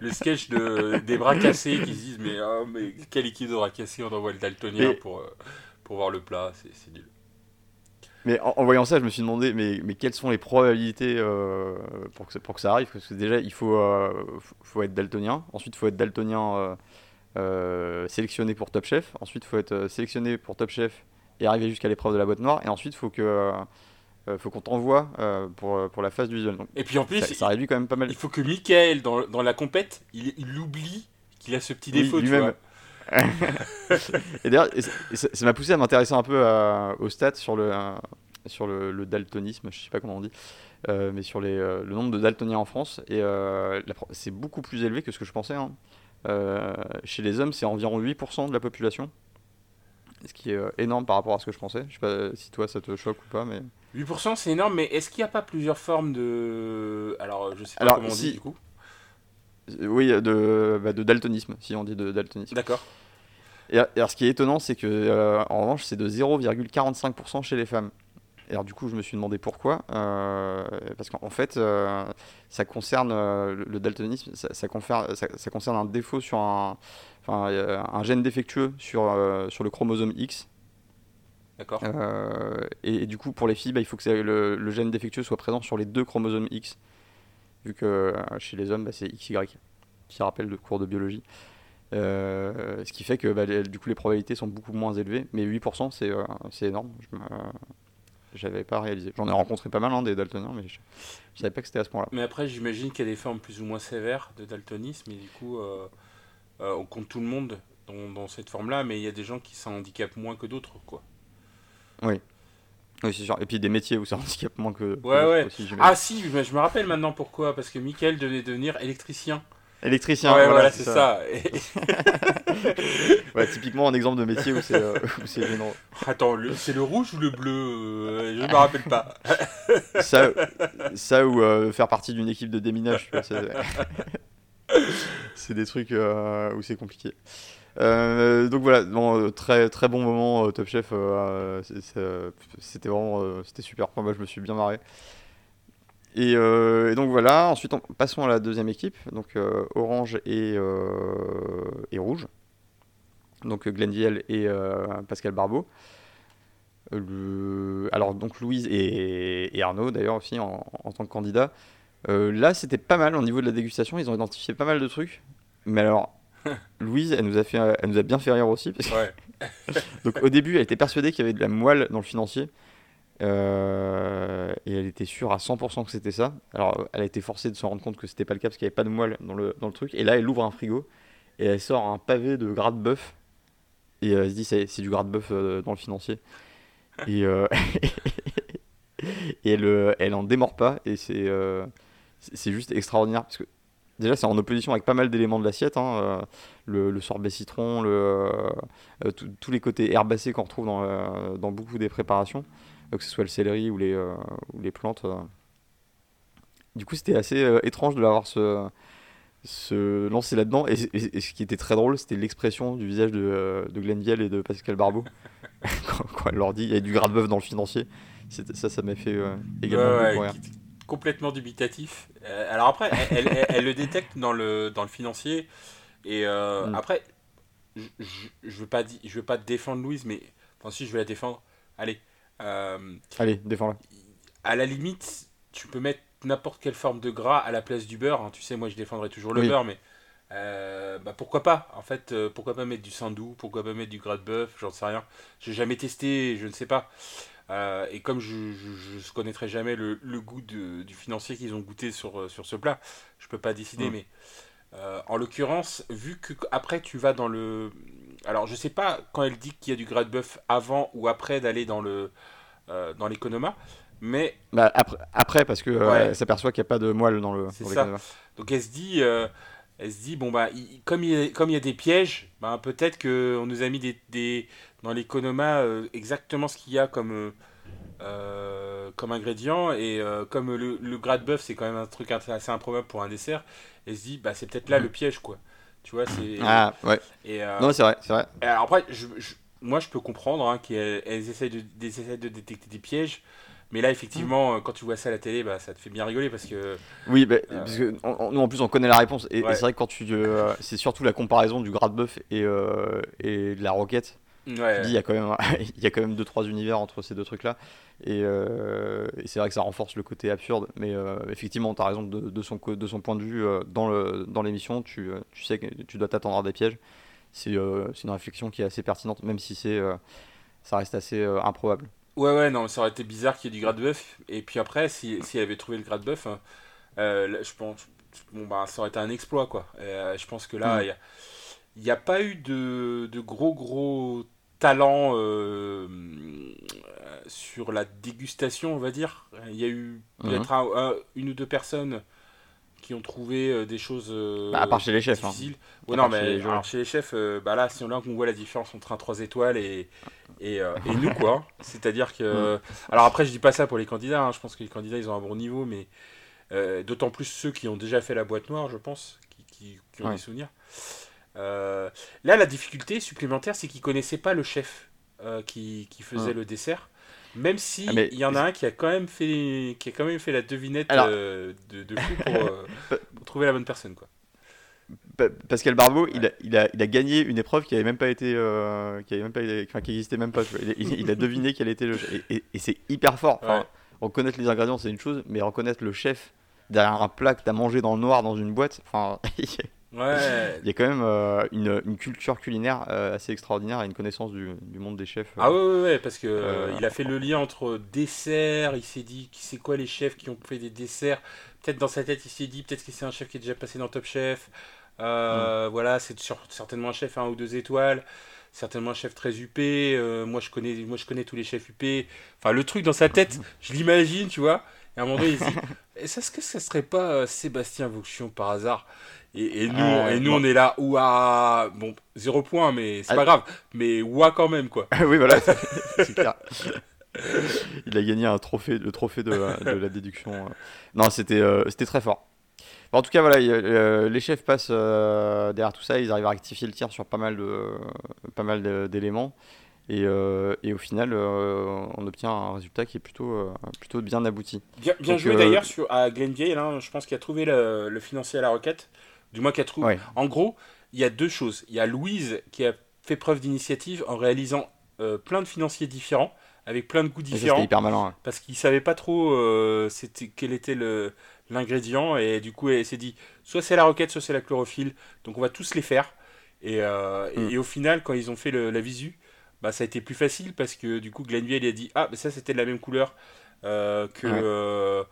le sketch de, des bras cassés qui se disent mais, oh, mais quelle équipe de bras cassés on envoie le daltonien pour pour voir le plat, c'est nul. Mais en, voyant ça, je me suis demandé, mais, mais quelles sont les probabilités euh, pour, que, pour que ça arrive? Parce que déjà, il faut, euh, faut être daltonien. Ensuite, il faut être daltonien euh, sélectionné pour Top Chef. Ensuite, il faut être sélectionné pour Top Chef et arriver jusqu'à l'épreuve de la boîte noire. Et ensuite, il faut que faut qu'on t'envoie pour, pour la phase du visuel. et puis en plus, ça, réduit quand même pas mal. Il faut que Michael, dans, dans la compète, il, il oublie qu'il a ce petit défaut. vois. <laughs> et d'ailleurs, ça m'a poussé à m'intéresser un peu au stats sur le, sur le, daltonisme, je sais pas comment on dit, euh, mais sur les, euh, le nombre de daltoniens en France. Et euh, c'est beaucoup plus élevé que ce que je pensais. Hein. chez les hommes, c'est environ 8% de la population. Ce qui est énorme par rapport à ce que je pensais. Je sais pas si toi ça te choque ou pas, mais. 8% c'est énorme, mais est-ce qu'il n'y a pas plusieurs formes de. Alors, je sais pas comment on dit du coup. Oui, de, bah, de daltonisme, si on dit de daltonisme. D'accord. Et, alors, ce qui est étonnant, c'est que euh, en revanche, c'est de 0,45% chez les femmes. Et alors, du coup, je me suis demandé pourquoi. Euh, parce qu'en fait, euh, ça concerne le daltonisme, ça, ça, ça, concerne un défaut sur un, enfin, un gène défectueux sur, sur le chromosome X. D'accord. Et, du coup, pour les filles, bah, il faut que le, le, gène défectueux soit présent sur les deux chromosomes X. Vu que chez les hommes, bah, c'est XY, qui rappelle le cours de biologie. Euh, ce qui fait que bah, du coup les probabilités sont beaucoup moins élevées, mais 8% c'est euh, c'est énorme. Je j'avais pas réalisé. J'en ai rencontré pas mal hein, des daltoniens, mais je, je, savais pas que c'était à ce point-là. Mais après, j'imagine qu'il y a des formes plus ou moins sévères de daltonisme, et du coup, euh, on compte tout le monde dans, dans cette forme-là, mais il y a des gens qui s'en handicapent moins que d'autres, quoi. Oui. Oui, c'est sûr. Et puis des métiers où ça <laughs> handicape moins que. Ouais, ouais. ah, si, mais je me rappelle maintenant pourquoi. Parce que Michael devait devenir électricien. Électricien, ouais, voilà, c'est ça. <laughs> <laughs> ouais, typiquement un exemple de métier où c'est euh, gênant. Attends, c'est le rouge ou le bleu euh, Je ne me rappelle pas. ça, ça ou euh, faire partie d'une équipe de déminage, c'est des trucs où c'est compliqué. Donc voilà, très très bon moment Top Chef. c'était vraiment c'était super. Moi, je me suis bien marré. Euh, et, donc voilà, ensuite passons à la deuxième équipe, donc euh, Orange et, euh, et, Rouge. Donc Glendiel et Pascal Barbeau. alors donc Louise et, Arnaud d'ailleurs aussi en, tant que candidat. là c'était pas mal au niveau de la dégustation, ils ont identifié pas mal de trucs. Mais alors <laughs> Louise, elle nous a fait, elle nous a bien fait rire aussi. <laughs> donc au début, elle était persuadée qu'il y avait de la moelle dans le financier. Euh, et elle était sûre à 100% que c'était ça. Alors, elle a été forcée de se rendre compte que c'était pas le cas parce qu'il n'y avait pas de moelle dans le, dans le truc. Et là, elle ouvre un frigo et elle sort un pavé de gras de bœuf. Et euh, elle se dit, c'est, du gras de bœuf euh, dans le financier. Et, <laughs> et elle, elle en démord pas. Et c'est, c'est juste extraordinaire parce que déjà, c'est en opposition avec pas mal d'éléments de l'assiette. Hein, le, le, sorbet citron, le, tous les côtés herbacés qu'on retrouve dans, dans beaucoup des préparations que ce soit le céleri ou les, euh, ou les plantes. Euh. Du coup, c'était assez euh, étrange de l'avoir se, se lancer là-dedans. Et, ce qui était très drôle, c'était l'expression du visage de, de Glenn et de Pascal Barbeau <laughs> quand, elle leur dit il y a du gras de bœuf dans le financier. Ça, ça m'a fait également ouais, Complètement dubitatif. alors après, elle, elle, le détecte dans le, dans le financier. Et mm. après, je ne veux, pas je veux pas défendre Louise, mais enfin, si je vais la défendre, allez, euh, Allez, défends-la. À la limite, tu peux mettre n'importe quelle forme de gras à la place du beurre. Hein. Tu sais, moi je défendrai toujours le beurre, mais euh, bah, pourquoi pas? En fait, euh, pourquoi pas mettre du sandou Pourquoi pas mettre du gras de bœuf? J'en sais rien. J'ai jamais testé, je ne sais pas. Et comme je ne connaîtrai jamais le, goût du financier qu'ils ont goûté sur, sur ce plat, je peux pas décider. Mm. Mais en l'occurrence, vu que après tu vas dans le alors, je sais pas quand elle dit qu'il y a du gras de bœuf avant ou après d'aller dans le euh, dans l'économa, mais bah, après, après parce que euh, elle s'aperçoit qu'il n'y a pas de moelle dans le. C'est ça. Donc elle se dit, euh, elle se dit bon bah comme il y a, comme il y a des pièges, bah, peut-être que on nous a mis des, des dans l'économa exactement ce qu'il y a comme comme ingrédient et comme le, le, gras de bœuf c'est quand même un truc assez improbable pour un dessert. Elle se dit bah c'est peut-être là mm. le piège quoi. Tu vois, c'est. Ah, ouais. Et, euh, non, c'est vrai, c'est vrai. alors après, je, moi, je peux comprendre hein, qu'elles essayent de, de détecter des pièges. Mais là, effectivement, euh, quand tu vois ça à la télé, bah, ça te fait bien rigoler parce que. Oui, bah, euh, parce que nous en plus on connaît la réponse. Et, c'est vrai que quand tu. c'est surtout la comparaison du gras de bœuf et, et de la roquette. Ouais. il y a quand même <laughs> il y a quand même deux trois univers entre ces deux trucs là euh, et, c'est vrai que ça renforce le côté absurde. Mais euh, effectivement tu as raison de, son de son point de vue euh, dans le dans l'émission tu, tu sais que tu dois t'attendre à des pièges. C'est une réflexion qui est assez pertinente même si c'est ça reste assez improbable. Ouais ouais non ça aurait été bizarre qu'il y ait du gras de bœuf. Et puis après si, si elle avait trouvé le gras de bœuf hein, je pense bon bah ça aurait été un exploit quoi. Je pense que là mm. il n'y a, a, pas eu de, de gros gros talent euh, sur la dégustation, on va dire. Il y a eu peut-être mhm. une ou deux personnes qui ont trouvé euh, des choses euh, bah, à part chez les chefs hein. non mais chez les, chefs bah là c'est là qu'on voit la différence entre un 3 étoiles et et, nous quoi <laughs> c'est à dire que mhm. alors après je dis pas ça pour les candidats hein. je pense que les candidats ils ont un bon niveau mais d'autant plus ceux qui ont déjà fait la boîte noire je pense qui, ont des souvenirs euh, là, la difficulté supplémentaire, c'est qu'ils connaissaient pas le chef euh, qui, qui, faisait le dessert. Même si ah, il y en a un qui a quand même fait, qui a quand même fait la devinette euh, de, de fou <laughs> pour, trouver la bonne personne, quoi. Pascal Barbeau, il, a, il, a, il, a, gagné une épreuve qui avait même pas été, qui avait même pas, enfin, qui existait même pas. Il, a deviné quel était le et, et, c'est hyper fort. Reconnaître les ingrédients, c'est une chose, mais reconnaître le chef derrière un plat que t'as mangé dans le noir dans une boîte, enfin, <laughs> Ouais. Il y a quand même euh, une, une, culture culinaire euh, assez extraordinaire et une connaissance du, du monde des chefs. ah ouais, ouais, ouais parce que euh, il a fait le lien entre dessert, il s'est dit qui c'est quoi les chefs qui ont fait des desserts? Peut-être dans sa tête, il s'est dit peut-être que c'est un chef qui est déjà passé dans Top Chef. Euh, Voilà, c'est certainement un chef 1 ou 2 étoiles. Certainement un chef très huppé. Euh, moi, je connais, moi, je connais tous les chefs huppés. Enfin, le truc dans sa tête, <laughs> je l'imagine, tu vois. Et à un moment donné, il se dit <laughs> Est-ce que ça serait pas euh, Sébastien Vauxion par hasard? Et, et nous, Euh, et nous non. on est là, ouah, bon, zéro point, mais c'est Ah. pas grave, mais ouah quand même, quoi. oui, voilà, <laughs> c'est clair. Il a gagné un trophée, le trophée de, de la déduction. Non, c'était euh, c'était très fort. Bon, en tout cas, voilà, y euh, les chefs passent euh, derrière tout ça, ils arrivent à rectifier le tir sur pas mal de pas mal de- d'éléments. Et, euh, et au final, euh, on obtient un résultat qui est plutôt, euh, plutôt bien abouti. Bien, bien Donc, joué euh, d'ailleurs sur, à Glenvieille, hein, je pense qu'il a trouvé le, le financier à la requête, du moins qu'il a trouvé. Ouais. En gros, il y a deux choses. Il y a Louise qui a fait preuve d'initiative en réalisant euh, plein de financiers différents, avec plein de goûts différents, hyper malin. hein. parce qu'il savait pas trop euh, c'était, quel était le, l'ingrédient, et du coup, elle s'est dit, soit c'est la roquette, soit c'est la chlorophylle, donc on va tous les faire. Et, euh, Mm. et au final, quand ils ont fait le- la visu, bah, ça a été plus facile, parce que du coup, Glenvieille il a dit, ah, bah, ça c'était de la même couleur que... Ouais.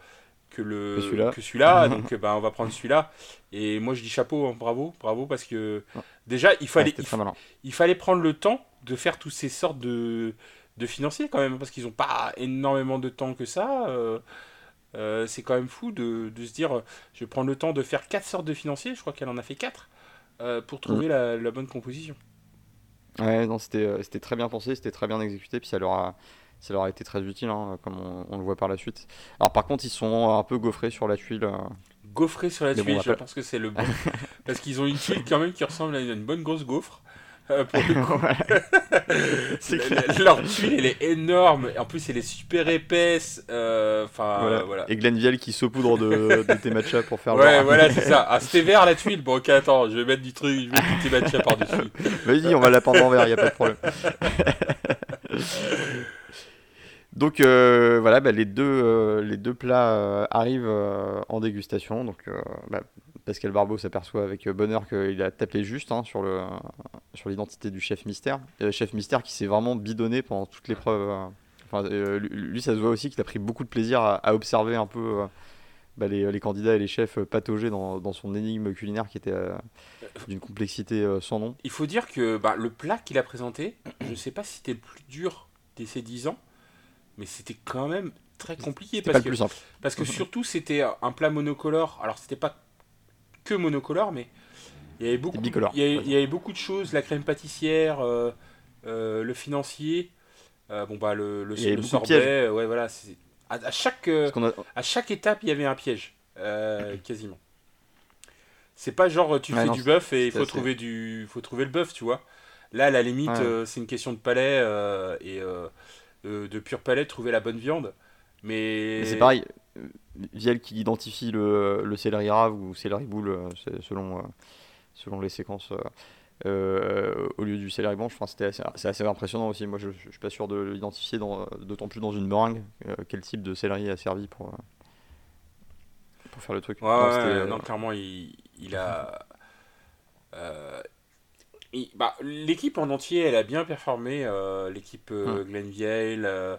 Que le celui-là. <laughs> donc bah, on va prendre celui-là et moi je dis chapeau hein, bravo bravo parce que déjà il fallait il, fallait prendre le temps de faire toutes ces sortes de, de financiers quand même, parce qu'ils n'ont pas énormément de temps que ça. euh, euh, c'est quand même fou de, de se dire, je vais prendre le temps de faire quatre sortes de financiers, je crois qu'elle en a fait quatre, euh, pour trouver la, la bonne composition. Ouais, non, c'était c'était très bien pensé, c'était très bien exécuté, puis ça leur a, ça leur a été très utile, hein, comme on, on le voit par la suite. Alors par contre, ils sont un peu gaufrés sur la tuile. euh. Gaufrer sur la Mais tuile, je pense que c'est le <laughs> bon. parce qu'ils ont une tuile quand même qui ressemble à une bonne grosse gaufre. euh, pour le <laughs> coup. <laughs> La- Leur tuile, elle est énorme. En plus, elle est super épaisse. euh, Enfin, Voilà. voilà. Et Glenville qui saupoudre de, de tes matchs pour faire Ouais, voilà, c'est ça. Ah, c'était vert la tuile. Bon, ok, attends, je vais mettre du truc, je vais mettre du matcha par-dessus. Vas-y, on va la peindre en vert, y a pas de problème. Donc euh, voilà, bah, les, deux, euh, les deux plats euh, arrivent en dégustation. Donc bah, Pascal Barbeau s'aperçoit avec bonheur qu'il a tapé juste hein, sur le sur l'identité du chef mystère. Chef mystère qui s'est vraiment bidonné pendant toute l'épreuve. euh. Enfin, lui, ça se voit aussi qu'il a pris beaucoup de plaisir à, observer un peu bah, les, candidats et les chefs patauger dans, dans son énigme culinaire qui était d'une complexité sans nom. Il faut dire que le plat qu'il a présenté, je sais pas si c'était le plus dur de ces 10 ans, mais c'était quand même très compliqué. Pas Parce le que, plus simple. parce que <laughs> surtout, c'était un plat monocolore. Alors, c'était pas que monocolore, mais il y avait beaucoup, bicolore, il y avait, on va il y avait beaucoup de choses. La crème pâtissière, euh, euh, le financier, euh, bon, bah, le, le, sorbet. Ouais, voilà. À, à chaque. euh, a- à chaque étape, il y avait un piège, quasiment. C'est pas genre tu Ouais, fais non, du bœuf et il faut assez- trouver du, faut trouver le bœuf, tu vois. Là, à la limite, Ouais. c'est une question de palais et de, de pur palais, trouver la bonne viande. Mais, Mais c'est pareil, euh, Viel qui identifie le, le céleri rave ou céleri boule euh, selon, euh, selon les séquences euh, au lieu du céleri blanc, je pense que c'était assez, c'est assez impressionnant aussi. Moi je, je suis pas sûr de l'identifier, dans- d'autant plus dans une meringue, euh, quel type de céleri a servi pour, pour faire le truc. Ouais, Non, ouais, c'était, non, clairement, il, il a. euh, bah, L'équipe en entier, elle a bien performé. euh, L'équipe euh, Glenvieille, euh,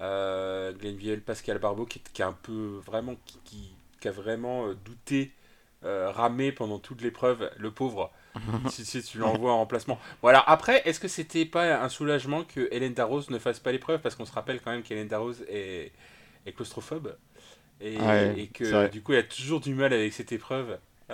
euh, Glenvieille, Pascal Barbeau, qui, qui a un peu vraiment. qui, qui- qui a vraiment douté, ramé pendant toute l'épreuve, le pauvre. <laughs> si, si tu l'envoies en remplacement. Voilà, après, est-ce que c'était pas un soulagement que Hélène Darroze ne fasse pas l'épreuve? Parce qu'on se rappelle quand même qu'Hélène Darroze est, est claustrophobe. Et, Ouais, et c'est que du coup, elle a toujours du mal avec cette épreuve. <laughs>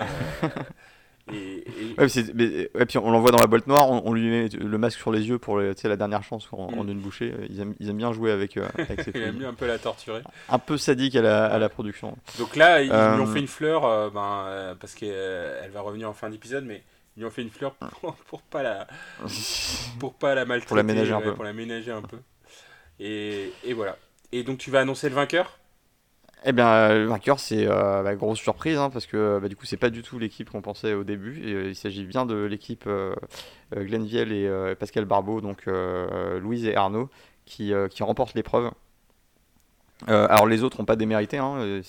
Euh, et, et- Ouais, mais puis on l'envoie dans la boîte noire, on, on lui met le masque sur les yeux pour le- la dernière chance en, en Mm. une bouchée. Ils aiment, ils aiment bien jouer avec, euh, avec <laughs> ces il a fouilles. mis un peu la torturer. Un peu sadique à la, à la production. Donc là, ils lui ont Euh, fait une fleur, euh, ben, euh, parce qu'elle va revenir en fin d'épisode, mais ils lui ont fait une fleur pour, pour pas la, <laughs> pour pas la maltraiter, Pour la ménager un peu. pour la ménager un peu. Et, et voilà. Et donc tu vas annoncer le vainqueur? Eh bien, euh, le vainqueur, c'est euh, bah, grosse surprise, hein, parce que bah, du coup, c'est pas du tout l'équipe qu'on pensait au début. Et, euh, il s'agit bien de l'équipe euh, euh, Glenville et euh, Pascal Barbeau, donc euh, euh, Louise et Arnaud, qui, euh, qui remportent l'épreuve. Euh, alors, les autres n'ont pas démérité, hein, euh,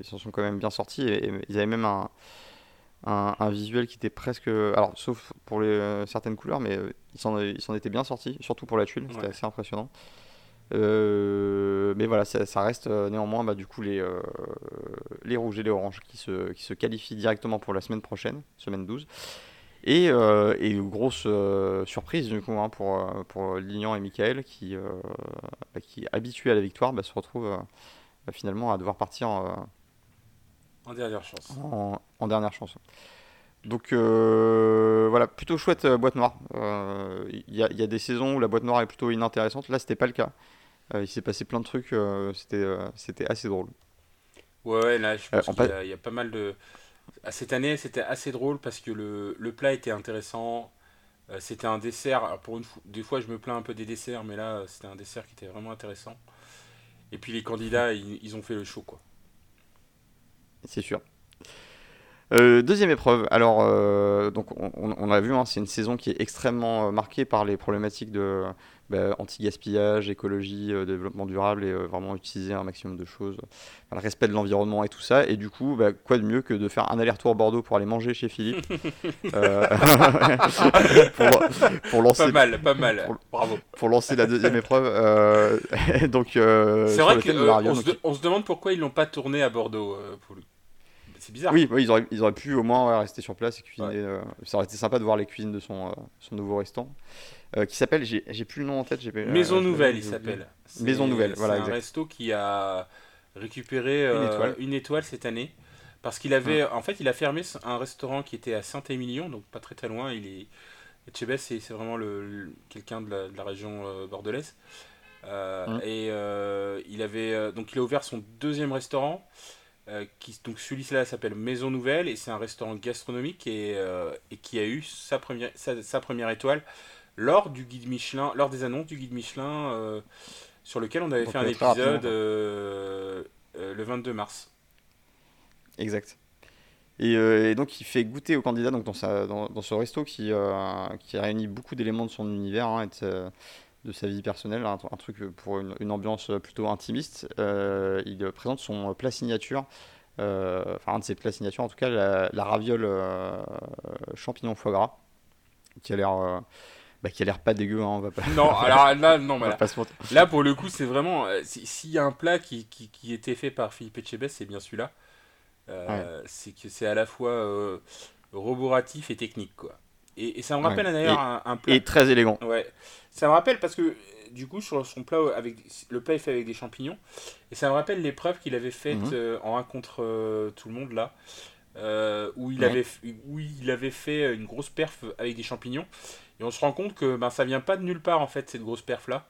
ils s'en sont quand même bien sortis. Et, et ils avaient même un, un, un visuel qui était presque. Alors, sauf pour les, euh, certaines couleurs, mais euh, ils s'en ils s'en étaient bien sortis, surtout pour la tuile, c'était Ouais. assez impressionnant. Mais voilà, ça, reste néanmoins bah, du coup les, les rouges et les oranges qui se, qui se qualifient directement pour la semaine prochaine, semaine 12. Et, et grosse surprise du coup hein, pour, pour Lilian et Michael qui, bah, qui habitués à la victoire bah, se retrouvent finalement à devoir partir en dernière chance. En, dernière chance. Donc euh, voilà, plutôt chouette euh, boîte noire. Il euh, y, a des saisons où la boîte noire est plutôt inintéressante. Là, c'était pas le cas. Il s'est passé plein de trucs. c'était c'était assez drôle. Ouais, là, je pense qu'il y, a pas mal de. Cette année, c'était assez drôle parce que le, le plat était intéressant. c'était un dessert. pour une des fois, je me plains un peu des desserts, mais là, c'était un dessert qui était vraiment intéressant. Et puis les candidats, ils, ils ont fait le show, quoi c'est sûr. Euh, deuxième épreuve. Alors, euh, donc on, on, a vu, hein, c'est une saison qui est extrêmement euh, marquée par les problématiques de bah, anti-gaspillage, écologie, développement durable et vraiment utiliser un maximum de choses, le respect de l'environnement et tout ça. Et du coup, bah, quoi de mieux que de faire un aller-retour Bordeaux pour aller manger chez Philippe <laughs> <laughs> pour, lancer, Pas mal, pas mal. Bravo. Pour lancer la deuxième épreuve. <laughs> donc, c'est vrai qu'on se, on se demande pourquoi ils l'ont pas tourné à Bordeaux pour lui. C'est bizarre. Oui, ils, auraient, ils, auraient, pu au moins rester sur place et cuisiner. Euh, ça aurait été sympa de voir les cuisines de son, euh, son nouveau restaurant. Euh, qui s'appelle, j'ai plus le nom en tête. Maison Nouvelle, il s'appelle. Maison Nouvelle, voilà. C'est un resto qui a récupéré une étoile, cette année. Parce qu'il avait, en fait, il a fermé un restaurant qui était à Saint-Émilion, donc pas très très loin. Il est, c'est vraiment le, quelqu'un de, la, région bordelaise. Hum. Et il avait, donc il a ouvert son deuxième restaurant. Euh, qui, donc celui-là s'appelle Maison Nouvelle et c'est un restaurant gastronomique et, euh, et, qui a eu sa première, sa, première étoile lors du guide Michelin, lors des annonces du guide Michelin euh, sur lequel on avait fait un épisode le 22 mars. Exact. Et, donc il fait goûter aux candidats donc dans, sa, dans, ce resto qui, qui réunit beaucoup d'éléments de son univers hein, et de, sa vie personnelle, un, truc pour une, une, ambiance plutôt intimiste. il présente son plat signature euh, enfin un de ses plats signature en tout cas, la, raviole euh, champignon foie gras, qui a l'air euh, bah, qui a l'air pas dégueu, hein, on va pas. Non, <laughs> alors là, non, là, là, pour le coup, c'est vraiment. S'il y a un plat qui, qui, qui, était fait par Philippe Etchebest, c'est bien celui-là. C'est que c'est à la fois roboratif et technique, quoi. Et, et ça me rappelle d'ailleurs un, un, plat. Et très élégant. Ouais. Ça me rappelle parce que du coup, sur son plat, avec, le plat est fait avec des champignons. Et ça me rappelle l'épreuve qu'il avait faite mhm. euh, en un contre euh, tout le monde là. Euh, où, il avait, où il avait fait une grosse perf avec des champignons. Et on se rend compte que ben, ça vient pas de nulle part en fait, cette grosse perf là.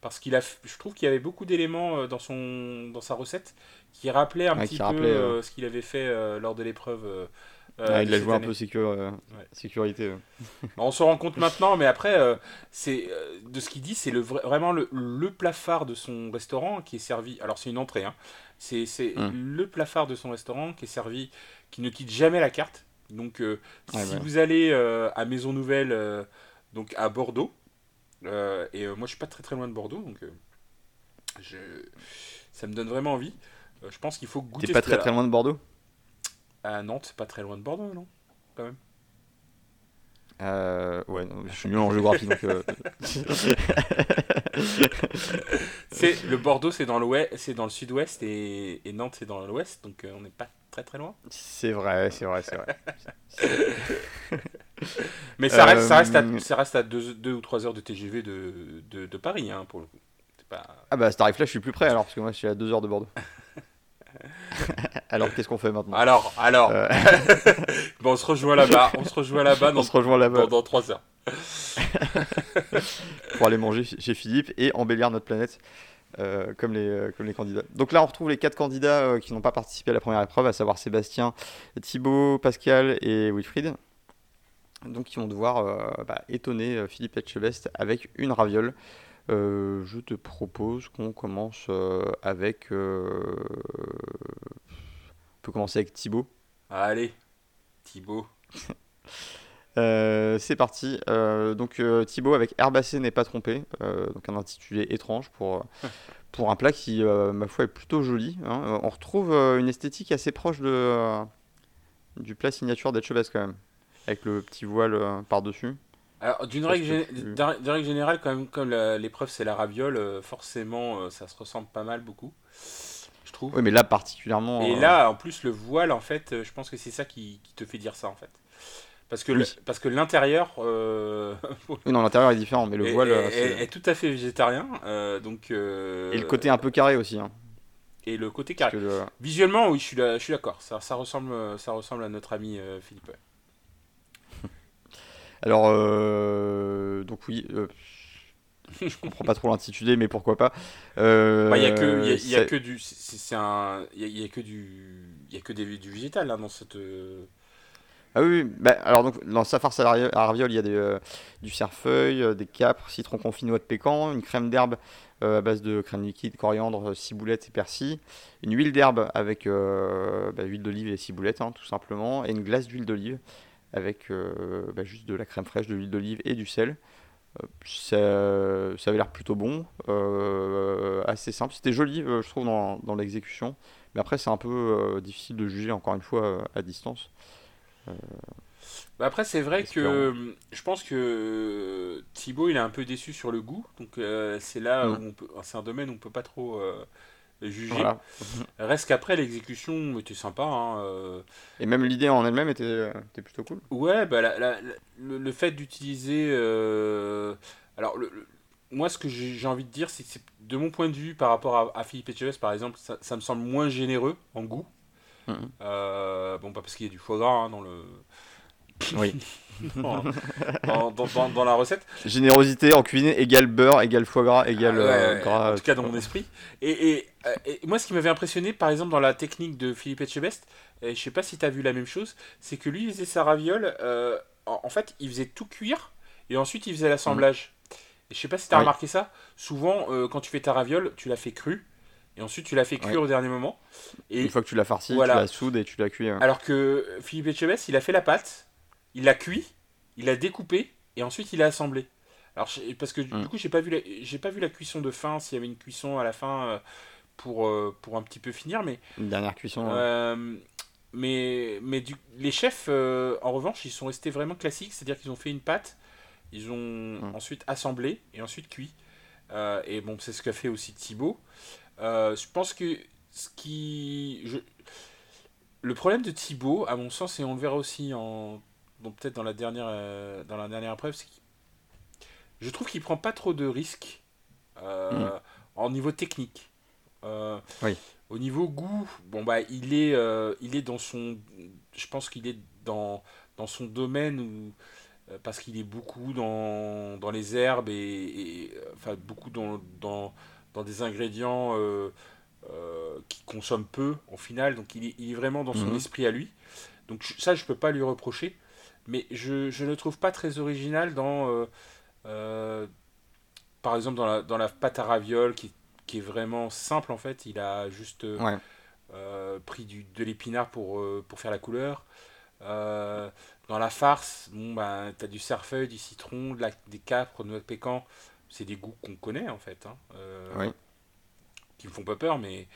Parce qu'il a, je trouve qu'il y avait beaucoup d'éléments dans, son, dans sa recette qui rappelaient un petit peu ce qu'il avait fait lors de l'épreuve euh, il a joué un peu euh, sécurité. <laughs> on se rend compte <laughs> maintenant, mais après, euh, c'est de ce qu'il dit, c'est le vraiment le, le, plat phare de son restaurant qui est servi. Alors c'est une entrée, hein. c'est hum. le plat phare de son restaurant qui est servi, qui ne quitte jamais la carte. Donc si vous allez à Maison Nouvelle, donc à Bordeaux, et moi je suis pas très très loin de Bordeaux, donc je, ça me donne vraiment envie. je pense qu'il faut goûter. T'es pas très très loin de Bordeaux? À Nantes, c'est pas très loin de Bordeaux, non? Quand même. Euh, ouais, je suis nul en géographie donc. Euh... <laughs> c'est le Bordeaux, c'est dans l'ouest, c'est dans le sud-ouest et, et, Nantes, c'est dans l'ouest, donc euh, on n'est pas très très loin. C'est vrai, c'est vrai, c'est vrai. <laughs> Mais ça reste, ça reste à, euh, ça reste à deux, deux, ou trois heures de TGV de, de, de Paris, hein, pour le coup. Pas... Ah bah, ce tarif-là, je suis plus près alors, parce que moi, je suis à deux heures de Bordeaux. <laughs> <laughs> alors qu'est-ce qu'on fait maintenant Alors, alors. Euh. <laughs> bon, on se rejoint là-bas. On se rejoint là-bas. On se rejoint là-bas. Dans, 3 heures. <laughs> Pour aller manger chez Philippe et embellir notre planète. Euh, comme, les, euh, comme les candidats. Donc là, on retrouve les quatre candidats qui n'ont pas participé à la première épreuve, à savoir Sébastien, Thibaut, Pascal et Wilfried. Donc, qui vont devoir bah, étonner Philippe Etchebest avec une raviole. Euh, je te propose qu'on commence euh, avec. Euh, on peut commencer avec Thibaut. Allez, Thibaut. <laughs> c'est parti. donc Thibaut avec Herbacé n'est pas trompé. donc un intitulé étrange pour, <laughs> pour un plat qui, ma foi, est plutôt joli. Hein. On retrouve une esthétique assez proche de, du plat signature d'Etchebest quand même. Avec le petit voile par-dessus. Alors, d'une règle, gé- générale, quand même, comme l'épreuve c'est la raviole, euh, forcément euh, ça se ressemble pas mal beaucoup, je trouve. Oui, mais là particulièrement. Et euh, là, en plus, le voile, en fait, je pense que c'est ça qui, qui te fait dire ça, en fait. Parce que, Oui. le- parce que l'intérieur euh, <laughs> Oui, non, l'intérieur est différent, mais le est, voile. est- est- c'est- est tout à fait végétarien. euh, donc, Et le côté un peu carré aussi. Hein, et le côté carré. le- Visuellement, oui, je suis, d'accord. Ça, ça, ressemble, ça ressemble à notre ami Philippe. Alors, euh, donc oui, euh, je comprends pas trop l'intitulé, mais pourquoi pas. Euh, Bah, Il y a que, il y a- y que du, c'est un, il y a, il y a que du, il y a que des, du végétal hein, dans cette. euh, Ah oui, oui, bah, alors donc dans sa farce à la ravi- à raviole, il y a des, euh, du cerfeuil, euh, des capres, citron confit, noix de pécan, une crème d'herbe euh, à base de crème liquide, coriandre, ciboulette et persil, une huile d'herbe avec euh, bah, huile d'olive et ciboulette, hein, tout simplement, et une glace d'huile d'olive avec euh, bah, juste de la crème fraîche, de l'huile d'olive et du sel. Euh, ça, ça avait l'air plutôt bon, euh, assez simple. C'était joli, je trouve, dans, dans l'exécution. Mais après, c'est un peu difficile de juger, encore une fois, à distance. Bah après, c'est vrai Espérons. que je pense que Thibaut, il est un peu déçu sur le goût. Donc, euh, c'est là Mm. où c'est un domaine où on peut pas trop euh, Voilà. <laughs> Reste qu'après, l'exécution était sympa. hein, euh. Et même l'idée en elle-même était, euh, était plutôt cool. Ouais, bah, la- la- la- le, le fait d'utiliser. euh, Alors, le- le- moi, ce que j'ai envie de dire, c'est que de mon point de vue, par rapport à, à Philippe Etchebest, par exemple, ça, ça me semble moins généreux en goût. Euh, bon, pas parce qu'il y a du foie gras hein, dans le. Oui. <laughs> <laughs> dans, dans- dans- dans- dans la recette. Générosité en cuisine égale beurre, égale foie gras, égale Ah ouais, euh, gras. en tout cas dans mon esprit. Et, et, euh, et moi, ce qui m'avait impressionné, par exemple, dans la technique de Philippe Etchebest, et je sais pas si tu as vu la même chose, c'est que lui, il faisait sa raviole, euh, en, en fait, il faisait tout cuire, et ensuite il faisait l'assemblage. Et je sais pas si tu as Oui. remarqué ça, souvent, euh, quand tu fais ta raviole, tu la fais crue, et ensuite tu la fais cuire Ouais. au dernier moment. Et, Une fois que tu l'as farci, Voilà. tu la soudes et tu la cuis. euh. alors que Philippe Etchebest, il a fait la pâte, il l'a cuit, il l'a découpé, et ensuite il l'a assemblé. Alors, parce que du coup, j'ai pas vu j'ai pas vu la cuisson de fin, s'il y avait une cuisson à la fin euh, pour, euh, pour un petit peu finir, mais, Une dernière cuisson. euh. mais, mais du- les chefs, euh, en revanche, ils sont restés vraiment classiques, c'est-à-dire qu'ils ont fait une pâte, ils ont Mm. ensuite assemblé et ensuite cuit. Euh, et bon, c'est ce qu'a fait aussi Thibaut. Je pense que ce qui. je- Le problème de Thibaut, à mon sens, et on le verra aussi en. Bon, peut-être dans la dernière euh, dans la dernière épreuve, c'est je trouve qu'il prend pas trop de risques euh, Mm. en niveau technique. Euh, Oui. Au niveau goût, bon bah il est euh, il est dans son, je pense qu'il est dans dans son domaine où parce qu'il est beaucoup dans, dans les herbes et, et, enfin beaucoup dans, dans, dans des ingrédients euh, euh, qui consomment peu au final donc il est, il est vraiment dans son Mhm. esprit à lui donc ça je peux pas lui reprocher mais je, je ne trouve pas très original dans euh, euh, par exemple dans la, dans la pâte à ravioles qui, qui est vraiment simple en fait il a juste euh, Ouais. pris du, de l'épinard pour, pour faire la couleur. Euh, dans la farce, bon, ben, tu as du cerfeuil, du citron, de la- des capres, de noix de pécan. C'est des goûts qu'on connaît en fait. Hein, euh, Oui. Qui me font pas peur, mais.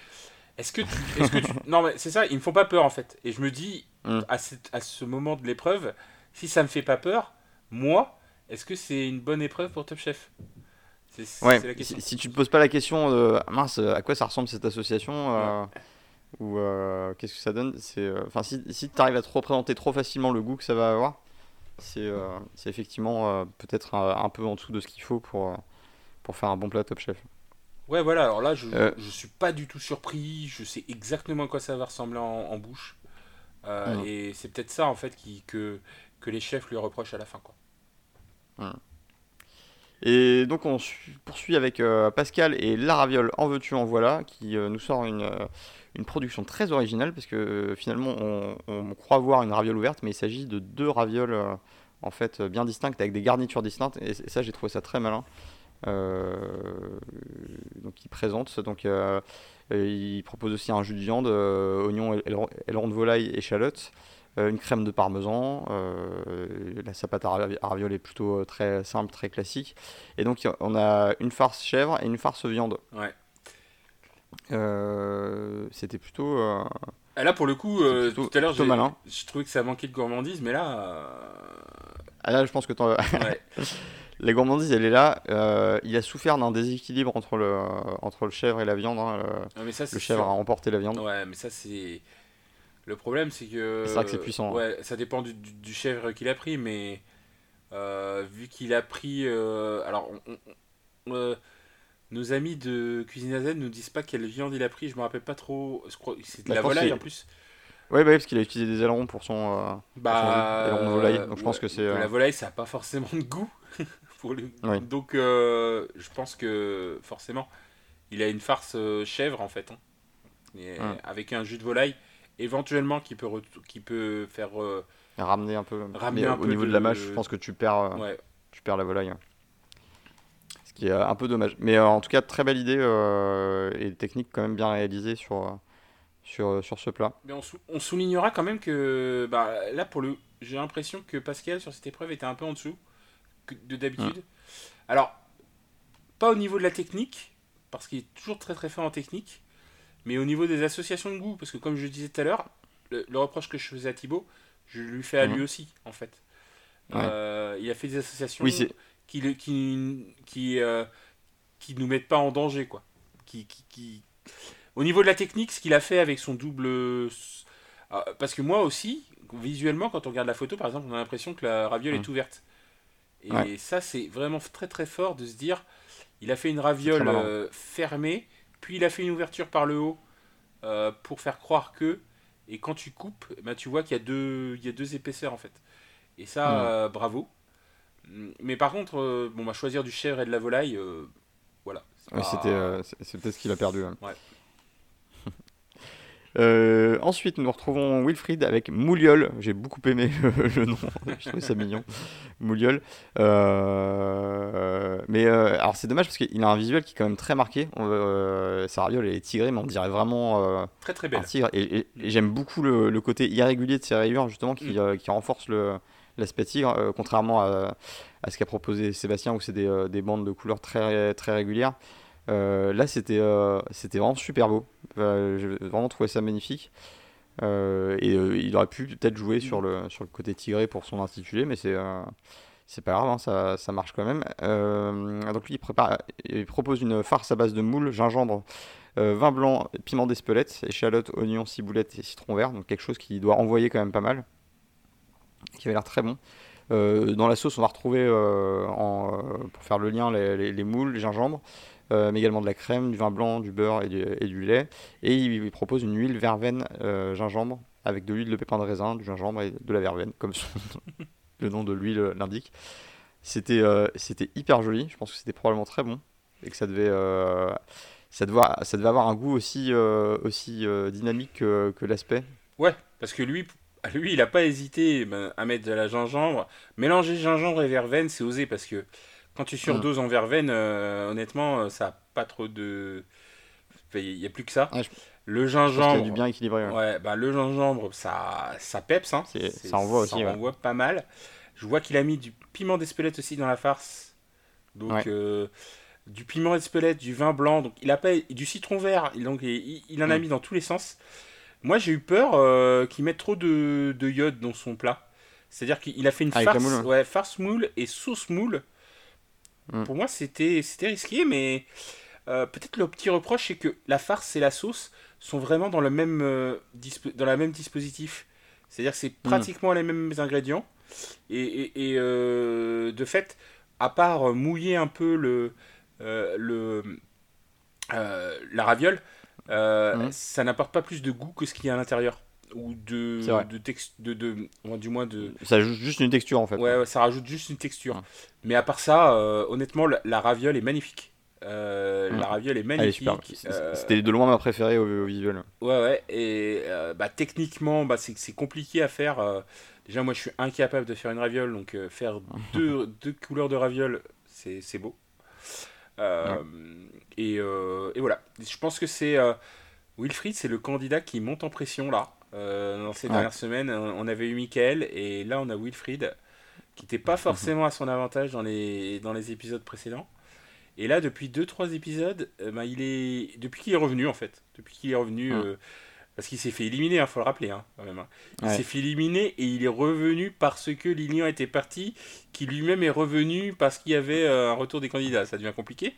Est-ce que, tu, est-ce que tu- Non, mais c'est ça, ils me font pas peur en fait. Et je me dis, Mm. à, cette- à ce moment de l'épreuve, si ça me fait pas peur, moi, est-ce que c'est une bonne épreuve pour Top Chef? C'est c'est Ouais, la question. si, si tu te poses pas la question de ah, mince, à quoi ça ressemble cette association euh, ou euh, qu'est-ce que ça donne, c'est euh, enfin si, si tu arrives à te représenter trop facilement le goût que ça va avoir, c'est c'est effectivement peut-être un, un peu en dessous de ce qu'il faut pour pour faire un bon plat Top Chef. Ouais, voilà, alors là, je, Euh. je suis pas du tout surpris, je sais exactement à quoi ça va ressembler en, en bouche. Euh, Mhm. Et c'est peut-être ça, en fait, qui, que, que les chefs lui reprochent à la fin, quoi. Et donc on su- poursuit avec euh, Pascal et La Raviole en veux-tu en voilà qui euh, nous sort une, euh, une production très originale parce que finalement on, croit voir une raviole ouverte mais il s'agit de deux ravioles en fait bien distinctes avec des garnitures distinctes et, ça j'ai trouvé ça très malin. Donc il présente donc il propose aussi un jus de viande, oignons, aileron de volaille, échalotes, euh, une crème de parmesan. euh, la sapate à est plutôt euh, très simple, très classique. Et donc on a une farce chèvre et une farce viande. Ouais. Euh, C'était plutôt. euh, Et là, pour le coup, euh, plutôt- tout à l'heure, je trouvais que ça manquait de gourmandise, mais là, euh, Ah là, je pense que t'en- <laughs> la gourmandise, elle est là. Euh, il a souffert d'un déséquilibre entre le, entre le chèvre et la viande. hein. Le, Ouais, mais ça, le c'est chèvre sûr. a remporté la viande. Ouais, mais ça, c'est. Le problème, c'est que. C'est vrai que c'est puissant, hein. Ouais, ça dépend du, du- du chèvre qu'il a pris, mais. euh, vu qu'il a pris. euh, alors, on- euh, nos amis de Cuisine AZ nous disent pas quelle viande il a pris, je me rappelle pas trop. C'est de Bah, la volaille en plus. Ouais, bah oui, parce qu'il a utilisé des ailerons pour son. Bah. aileron de volaille, donc je pense que c'est, La volaille, ça a pas forcément de goût. <laughs> pour le... Oui. Donc, je pense que forcément, il a une farce chèvre en fait. hein. Et Hum. Avec un jus de volaille, éventuellement, qui peut, qui peut faire. euh, ramener un peu. Ramener un au peu niveau de... de- la mâche, je pense que tu perds, euh, Ouais, tu perds la volaille. Ce qui est euh, un peu dommage. Mais en tout cas, très belle idée et technique quand même bien réalisée sur, sur, sur ce plat. Mais on, sou- on soulignera quand même que bah, là, pour le, j'ai l'impression que Pascal sur cette épreuve était un peu en dessous que de d'habitude. Alors, pas au niveau de la technique, parce qu'il est toujours très très fort en technique, mais au niveau des associations de goût, parce que comme je disais tout à l'heure, le, le reproche que je faisais à Thibaut, je lui fais à lui Mhm. aussi, en fait. Ouais. Euh, il a fait des associations Oui, qui, qui, qui, euh, qui nous mettent pas en danger, quoi. Qui, qui, qui- Au niveau de la technique, ce qu'il a fait avec son double... euh, parce que moi aussi, visuellement, quand on regarde la photo, par exemple, on a l'impression que la raviole Mhm. est ouverte. Et Ouais. ça, c'est vraiment très très fort de se dire, il a fait une raviole euh, fermée, puis il a fait une ouverture par le haut euh, pour faire croire que, et quand tu coupes, bah, tu vois qu'il y, a deux- il y a deux épaisseurs en fait. Et ça, Mhm. euh, bravo. Mais par contre, euh, bon, bah, choisir du chèvre et de la volaille, euh, voilà. c'est Ouais, pas- c'était, ce qu'il a perdu. hein. Ouais. Euh, ensuite, nous retrouvons Wilfried avec Mouliol. J'ai beaucoup aimé <laughs> le, le nom, <laughs> je trouvais ça mignon. Mouliol. Euh, mais euh, alors, c'est dommage parce qu'il a un visuel qui est quand même très marqué. Sa raviole est tigrée, mais on dirait vraiment Très très un belle. tigre. Et, et- et j'aime beaucoup le, le côté irrégulier de ses rayures, justement, qui, Mm. qui renforce le- l'aspect tigre, contrairement à, à ce qu'a proposé Sébastien, où c'est des, des bandes de couleurs très, très régulières. Euh, là, c'était euh, c'était vraiment super beau. Euh, J'ai vraiment trouvé ça magnifique. Et il aurait pu peut-être jouer sur le, sur le côté tigré pour son intitulé, mais c'est c'est pas grave, hein, ça, ça marche quand même. Donc lui, il, prépare, il propose une farce à base de moules, gingembre, vin blanc, piment d'Espelette, échalote, oignon, ciboulette et citron vert. Donc quelque chose qui doit envoyer quand même pas mal. Qui avait l'air très bon. Dans la sauce, on va retrouver, pour faire le lien, les, les- les moules, les gingembre, euh, mais également de la crème, du vin blanc, du beurre et du, lait. Et il, il propose une huile verveine euh, gingembre avec de l'huile de pépin de raisin, du gingembre et de la verveine, comme <laughs> le nom de l'huile l'indique. C'était euh, c'était hyper joli, je pense que c'était probablement très bon et que ça devait, euh, ça devait, ça devait avoir un goût aussi, euh, aussi euh, dynamique que, que l'aspect. Ouais, parce que lui, lui il a pas hésité ben, à mettre de la gingembre. Mélanger gingembre et verveine, c'est osé parce que quand tu surdoses en verveine, euh, honnêtement, euh, ça a pas trop de. Enfin, Il n'y a plus que ça. Ouais, je- Le Je a gingembre. du bien équilibré. ouais. Ouais, bah le gingembre, ça, ça peps, hein. C'est- ça envoie aussi, Ça ouais. envoie pas mal. Je vois qu'il a mis du piment d'Espelette aussi dans la farce. Donc, Ouais. euh, du piment d'Espelette, du vin blanc, donc il a pas du citron vert. il- Donc, il, il en a Mm. mis dans tous les sens. Moi, j'ai eu peur euh, qu'il mette trop de, de iode dans son plat. C'est-à-dire qu'il a fait une Avec la farce, moule, ouais, farce moule et sauce moule. Mm. Pour moi, c'était risqué, mais euh, peut-être le petit reproche, c'est que la farce et la sauce sont vraiment dans le même, euh, dispo- dans la même dispositif. C'est-à-dire que c'est pratiquement les mêmes ingrédients. Et, et- et, euh, de fait, à part mouiller un peu le, euh, le, la raviole, Mhm. ça n'apporte pas plus de goût que ce qu'il y a à l'intérieur. Ou de, de, tex- de, de, du moins de, Ça ajoute juste une texture en fait. Ouais, ouais, ça rajoute juste une texture. Ouais. Mais à part ça, euh, honnêtement, la, la raviole est magnifique. Euh. La raviole est magnifique. Euh, C'était de loin ma préférée au, au visuel. Ouais, ouais. Et bah, techniquement, bah, c'est c'est compliqué à faire. déjà, moi, je suis incapable de faire une raviole. Donc, faire <laughs> deux, deux couleurs de raviole, c'est c'est beau. Et, et voilà. Je pense que c'est. Wilfried, c'est le candidat qui monte en pression là. Euh, dans ces Ouais. dernières semaines, on avait eu Michael et là on a Wilfried qui n'était pas forcément à son avantage dans les, dans les épisodes précédents. Et là, depuis 2-3 épisodes, ben, il est... depuis qu'il est revenu en fait, depuis qu'il est revenu, Ouais. euh, Parce qu'il s'est fait éliminer, il hein, faut le rappeler, hein, quand même. Hein. Il s'est fait éliminer et il est revenu parce que Lilian était parti, qui lui-même est revenu parce qu'il y avait euh, un retour des candidats. Ça devient compliqué.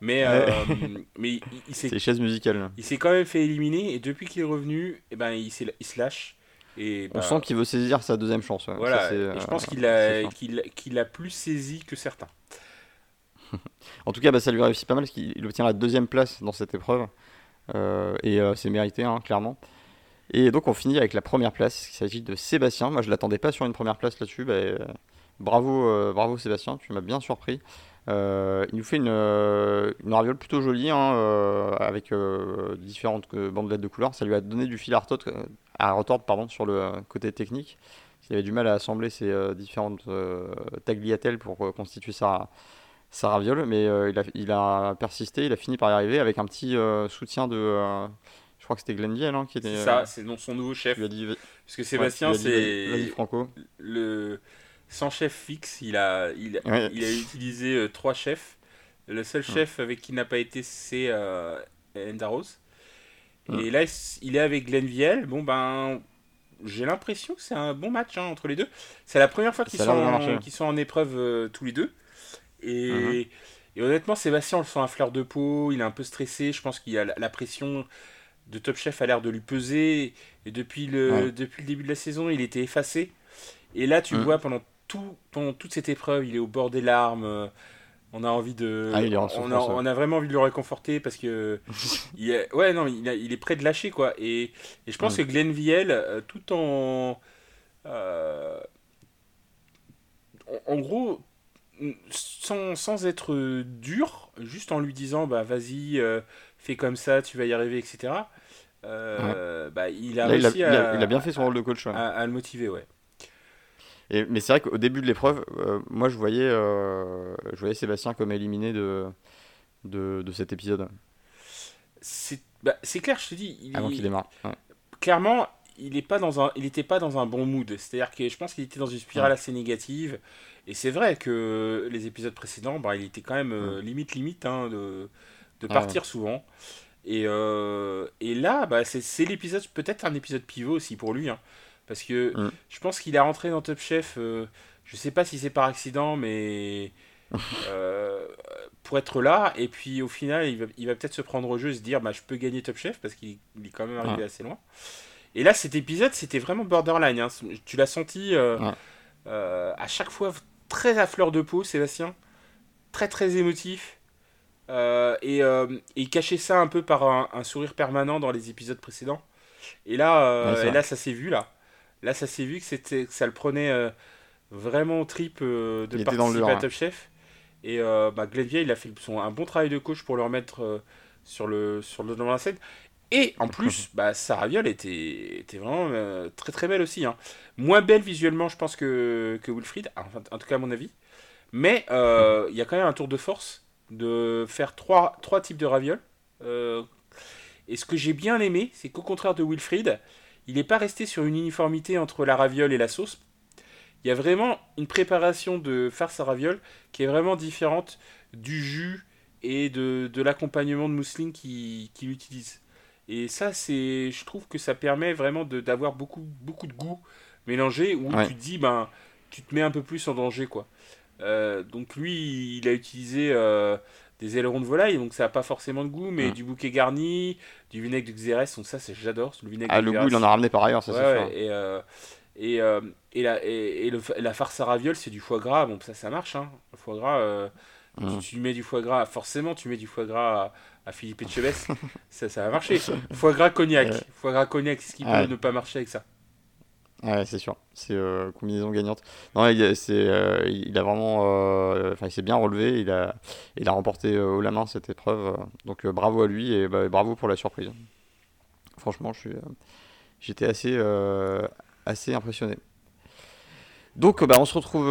Mais, euh, <laughs> mais il, s'est. C'est musicale. Il s'est quand même fait éliminer et depuis qu'il est revenu, eh ben, il, il se lâche. Et, On bah, sent qu'il veut saisir sa deuxième chance. Voilà, je pense qu'il a, qu'il, a plus saisi que certains. <laughs> en tout cas, bah, ça lui réussit pas mal parce qu'il obtient la deuxième place dans cette épreuve. Euh, et euh, c'est mérité, hein, clairement. Et donc on finit avec la première place. Il s'agit de Sébastien. Moi je l'attendais pas sur une première place là-dessus. Bah, euh, bravo, bravo Sébastien, tu m'as bien surpris. il nous fait une, une raviole plutôt jolie hein, avec différentes bandelettes de couleurs. Ça lui a donné du fil à retordre, sur le côté technique. Il avait du mal à assembler ces différentes tagliatelles pour constituer sa, sa raviole, mais euh, il, a, il, a, persisté, il a fini par y arriver avec un petit euh, soutien de. Euh, je crois que c'était Glenn Viel hein, qui était. C'est ça, c'est son nouveau chef. Dit, Parce que Sébastien, c'est. Franco. Le, sans chef fixe, il a, il, il a utilisé trois chefs. Le seul chef avec qui n'a pas été, c'est Endaros. Et là, il est avec Glenn Viel. Bon, ben, j'ai l'impression que c'est un bon match hein, entre les deux. C'est la première fois qu'ils sont, sont, en épreuve tous les deux. Mhm. Et, honnêtement, Sébastien, on le sent à fleur de peau, il est un peu stressé. Je pense qu'il a la, pression de Top Chef a l'air de lui peser. Et depuis le, depuis le début de la saison, il était effacé. Et là, tu mhm. vois, pendant, tout, pendant toute cette épreuve, il est au bord des larmes. On a envie de. Ah, on, a, vraiment envie de le réconforter parce que. <laughs> il ouais, non, il, il, est prêt de lâcher, quoi. Et, je pense que Glenn Viel, euh, tout en. Euh, en gros, sans, sans, être dur, juste en lui disant bah vas-y, euh, fais comme ça, tu vas y arriver, etc. Euh, bah, il a réussi il a, à, il a, bien fait son rôle de coach. À, le motiver, ouais. Et, mais c'est vrai qu'au début de l'épreuve, euh, moi je voyais, je voyais Sébastien comme éliminé de, de, de cet épisode. C'est bah, clair, je te dis. Il, Avant qu'il démarre. Clairement, il n'était pas, dans un, il pas dans un bon mood. C'est-à-dire que je pense qu'il était dans une spirale assez négative. Et c'est vrai que les épisodes précédents, bah, il était quand même euh, limite limite hein, de, de ah partir souvent. Et, euh, et là, bah, c'est l'épisode, peut-être un épisode pivot aussi pour lui. Hein, parce que mm. je pense qu'il est rentré dans Top Chef, euh, je sais pas si c'est par accident, mais <laughs> pour être là. Et puis au final, il va, il va peut-être se prendre au jeu et se dire bah, je peux gagner Top Chef parce qu'il est quand même arrivé assez loin. Et là, cet épisode, c'était vraiment borderline. Hein. Tu l'as senti à chaque fois très à fleur de peau, Sébastien. Très très émotif. Euh, et, euh, il cachait ça un peu par un, sourire permanent dans les épisodes précédents. Et là, euh, là ça s'est vu là. Là, ça s'est vu que c'était, ça le prenait vraiment au trip de participer à Top Chef. Et bah, il a fait son, un bon travail de coach pour le remettre sur le sur le devant la scène. Et en plus, bah, sa raviole était, était vraiment euh, très très belle aussi. Hein. Moins belle visuellement, je pense, que, que Wilfried, en tout cas à mon avis. Mais euh, il y a quand même un tour de force de faire trois, trois types de ravioles. Euh, et ce que j'ai bien aimé, c'est qu'au contraire de Wilfried, il n'est pas resté sur une uniformité entre la raviole et la sauce. Il y a vraiment une préparation de farce à raviole qui est vraiment différente du jus et de, de l'accompagnement de mousseline qu'il qui utilise. Et ça, c'est, je trouve que ça permet vraiment d'avoir beaucoup, beaucoup de goût mélangé où tu te dis, ben, tu te mets un peu plus en danger, quoi. Euh, donc lui, il a utilisé euh, des ailerons de volaille, donc ça n'a pas forcément de goût, mais du bouquet garni, du vinaigre de Xérès, donc ça, j'adore, le vinaigre Ah, le goût, il en a ramené par ailleurs, ça c'est Et, euh, et, et, la, et, le, la farce à ravioles, c'est du foie gras, bon, ça, ça marche, hein. Le foie gras, tu, mets du foie gras, forcément, tu mets du foie gras à Philippe Etchebest, <laughs> ça, ça va marcher. Foie gras cognac. Foie gras cognac, ce qui peut ne pas marcher avec ça Ouais, c'est sûr. C'est euh, combinaison gagnante. Non, il, euh, il a vraiment. Euh, il s'est bien relevé. Il a, il a remporté haut la main cette épreuve. donc, bravo à lui et bah, bravo pour la surprise. Franchement, j'étais assez, assez impressionné. Donc, bah, on se retrouve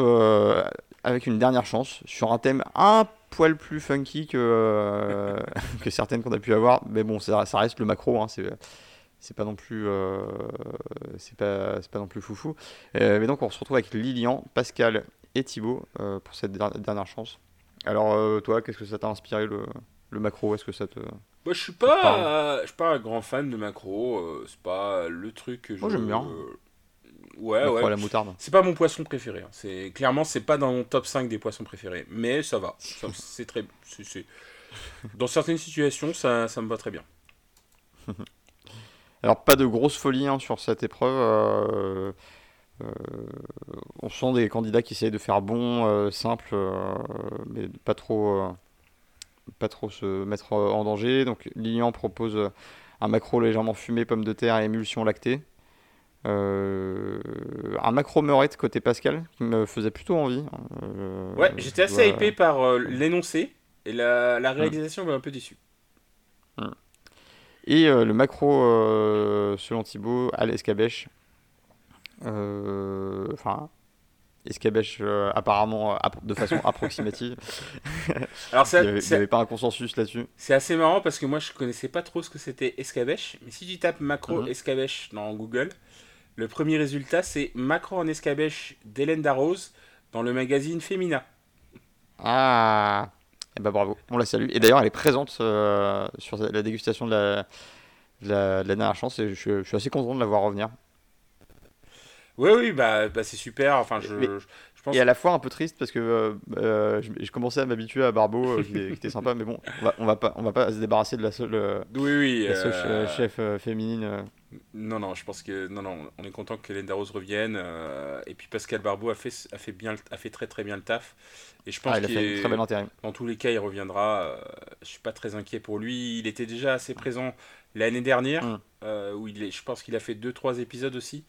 avec une dernière chance sur un thème un poil plus funky que, euh, <laughs> que certaines qu'on a pu avoir. Mais bon, ça, ça reste le macro. Hein, c'est c'est pas non plus euh, c'est pas, pas non plus foufou euh, mais donc on se retrouve avec Lilian Pascal et Thibaut pour cette dernière chance alors toi qu'est-ce que ça t'a inspiré le, le macro? Est-ce que ça te. Moi, je suis pas, je suis pas un grand fan de macro. c'est pas le truc que je. Moi, j'aime bien. Ouais, ouais. la moutarde. C'est pas mon poisson préféré. Hein. C'est clairement, c'est pas dans mon top 5 des poissons préférés. Mais ça va. <laughs> c'est très. Dans certaines situations, ça, ça me va très bien. <laughs> Alors, pas de grosse folie hein, sur cette épreuve. Euh, euh, on sent des candidats qui essayent de faire bon, euh, simple, mais pas trop, pas trop se mettre en danger. Donc, Lilian propose un macro légèrement fumé, pomme de terre et émulsion lactée. Un macro meurette côté Pascal qui me faisait plutôt envie. ouais, j'étais assez hypé par l'énoncé et la, la réalisation m'a un peu déçu. Hum. Et euh, le macro, euh, selon Thibaut, à l'escabèche. Euh, enfin, escabèche apparemment de façon <laughs> approximative. <laughs> Alors il n'y avait, pas un consensus là-dessus. C'est assez marrant parce que moi je connaissais pas trop ce que c'était escabèche. Mais si tu tapes macro mhm. escabèche dans Google, le premier résultat c'est macro en escabèche d'Hélène Darroze dans le magazine Femina. Ah eh ben, bravo, on la salue. Et d'ailleurs, elle est présente euh, sur la dégustation de la, la, dernière chance et je, suis assez content de la voir revenir. Oui, oui, bah, bah c'est super. Enfin, je, Et à la fois un peu triste parce que euh, euh, je, commençais à m'habituer à Barbeau, qui, était sympa, mais bon, on va, on va, pas, on va pas se débarrasser de la seule, oui, oui, la chef féminine. Non, non, je pense que non, non, on est content que Hélène Darroze revienne. et puis Pascal Barbeau a fait, a fait bien, a fait très très bien le taf. Et je pense ah, qu'il dans tous les cas, il reviendra. Euh, je suis pas très inquiet pour lui. Il était déjà assez présent l'année dernière, mm. euh, où il est, je pense qu'il a fait 2-3 épisodes aussi.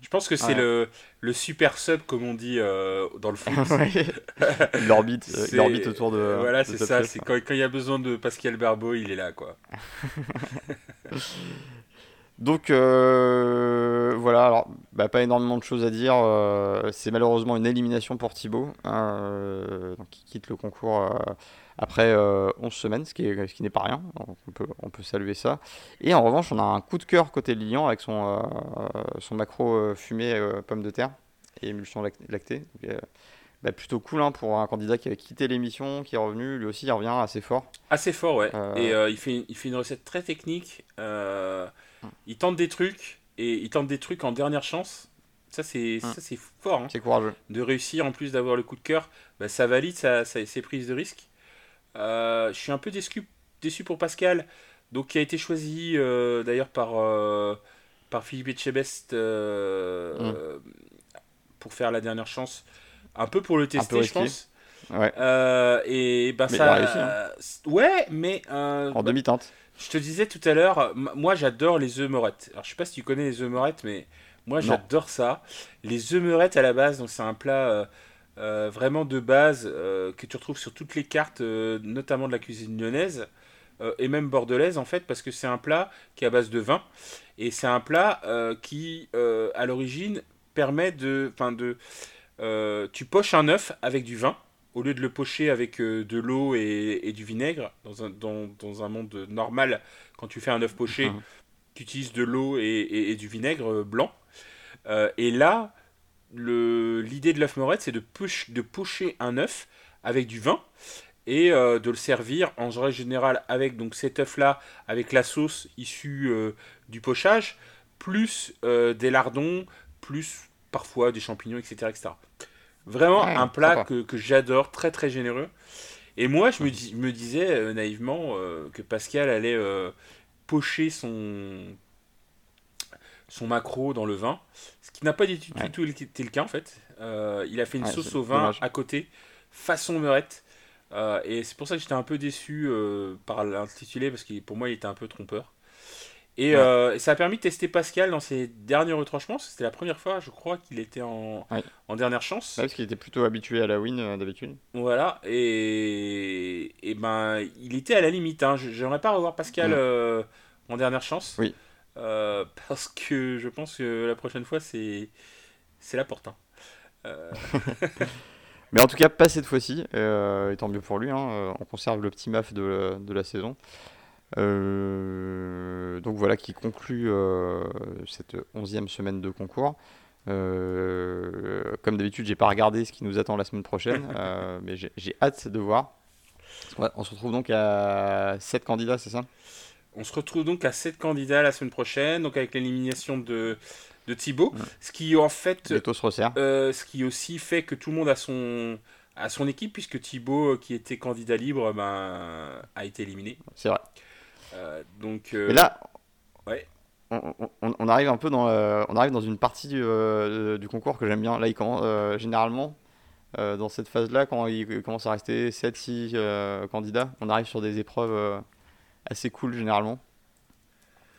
Je pense que c'est le, le super sub, comme on dit euh, dans le foot. <laughs> <laughs> l'orbite, l'orbite autour de. voilà, c'est ça. C'est quand, quand il y a besoin de Pascal Barbeau, il est là, quoi. <laughs> Donc euh, voilà, alors bah, pas énormément de choses à dire. Euh, c'est malheureusement une élimination pour Thibaut, hein, euh, qui quitte le concours après 11 semaines, ce qui, ce qui n'est pas rien. on, peut, on peut saluer ça. Et en revanche, on a un coup de cœur côté Lilian avec son, son macro fumé pomme de terre et émulsion lactée. Bah, plutôt cool hein, pour un candidat qui avait quitté l'émission, qui est revenu. Lui aussi, il revient assez fort. Assez fort, ouais. Et il, fait, il fait une recette très technique. Il tente des trucs et il tente des trucs en dernière chance. Ça, c'est ça c'est fort. Hein. c'est courageux. De réussir, en plus d'avoir le coup de cœur, bah, ça valide sa, ses prises de risque. Euh, je suis un peu déçu, déçu pour Pascal, donc qui a été choisi euh, d'ailleurs par, euh, par Philippe Etchebest mm. pour faire la dernière chance. Un peu pour le tester, je pense. Ouais. et bah, ça. Hein. Ouais, mais. en demi-teinte. Je te disais tout à l'heure, moi j'adore les œufs morettes. Alors je sais pas si tu connais les œufs morettes, mais moi j'adore ça. Les œufs morettes à la base, donc c'est un plat euh, euh, vraiment de base euh, que tu retrouves sur toutes les cartes, notamment de la cuisine lyonnaise et même bordelaise en fait, parce que c'est un plat qui est à base de vin et c'est un plat qui à l'origine permet de, enfin de, tu poches un œuf avec du vin au lieu de le pocher avec euh, de l'eau et, du vinaigre, dans un, dans, dans un, monde normal, quand tu fais un œuf poché, mhm. tu utilises de l'eau et, du vinaigre euh, blanc. Euh, et là, l'idée de l'œuf morette, c'est de, de pocher un œuf avec du vin et de le servir en général avec donc cet œuf là avec la sauce issue du pochage plus des lardons plus parfois des champignons etc etc Vraiment un plat que, que j'adore, très très généreux. Et moi, je me, me disais euh, naïvement euh, que Pascal allait euh, pocher son, son macro dans le vin, ce qui n'a pas du tout, été le cas en fait. il a fait une sauce au vin à côté, façon meurette. et c'est pour ça que j'étais un peu déçu par l'intitulé, parce que pour moi, il était un peu trompeur. Euh, et ça a permis de tester Pascal dans ses derniers retranchements. C'était la première fois, je crois, qu'il était en, en dernière chance. parce qu'il était plutôt habitué à la win euh, d'habitude. Voilà, et... et ben, il était à la limite. Hein. J'aimerais pas revoir Pascal euh, en dernière chance. Oui. parce que je pense que la prochaine fois, c'est c'est la porte. Hein. <laughs> Mais en tout cas, pas cette fois-ci. et tant mieux pour lui. Hein. On conserve le petit maf de, de la saison. Euh, donc voilà qui conclut euh, cette onzième semaine de concours. Euh, comme d'habitude, j'ai pas regardé ce qui nous attend la semaine prochaine, <laughs> mais j'ai hâte de voir. on se retrouve donc à 7 candidats, c'est ça? On se retrouve donc à 7 candidats la semaine prochaine, donc avec l'élimination de, de Thibaut. Ce qui en fait. se resserre. ce qui aussi fait que tout le monde a son, à son équipe, puisque Thibaut, qui était candidat libre, ben, a été éliminé. C'est vrai. Donc, là, ouais on, arrive un peu dans, euh, on arrive dans une partie du, euh, concours que j'aime bien. Là, il euh, généralement, dans cette phase-là, quand il commence à rester 7-6 candidats, on arrive sur des épreuves assez cool généralement.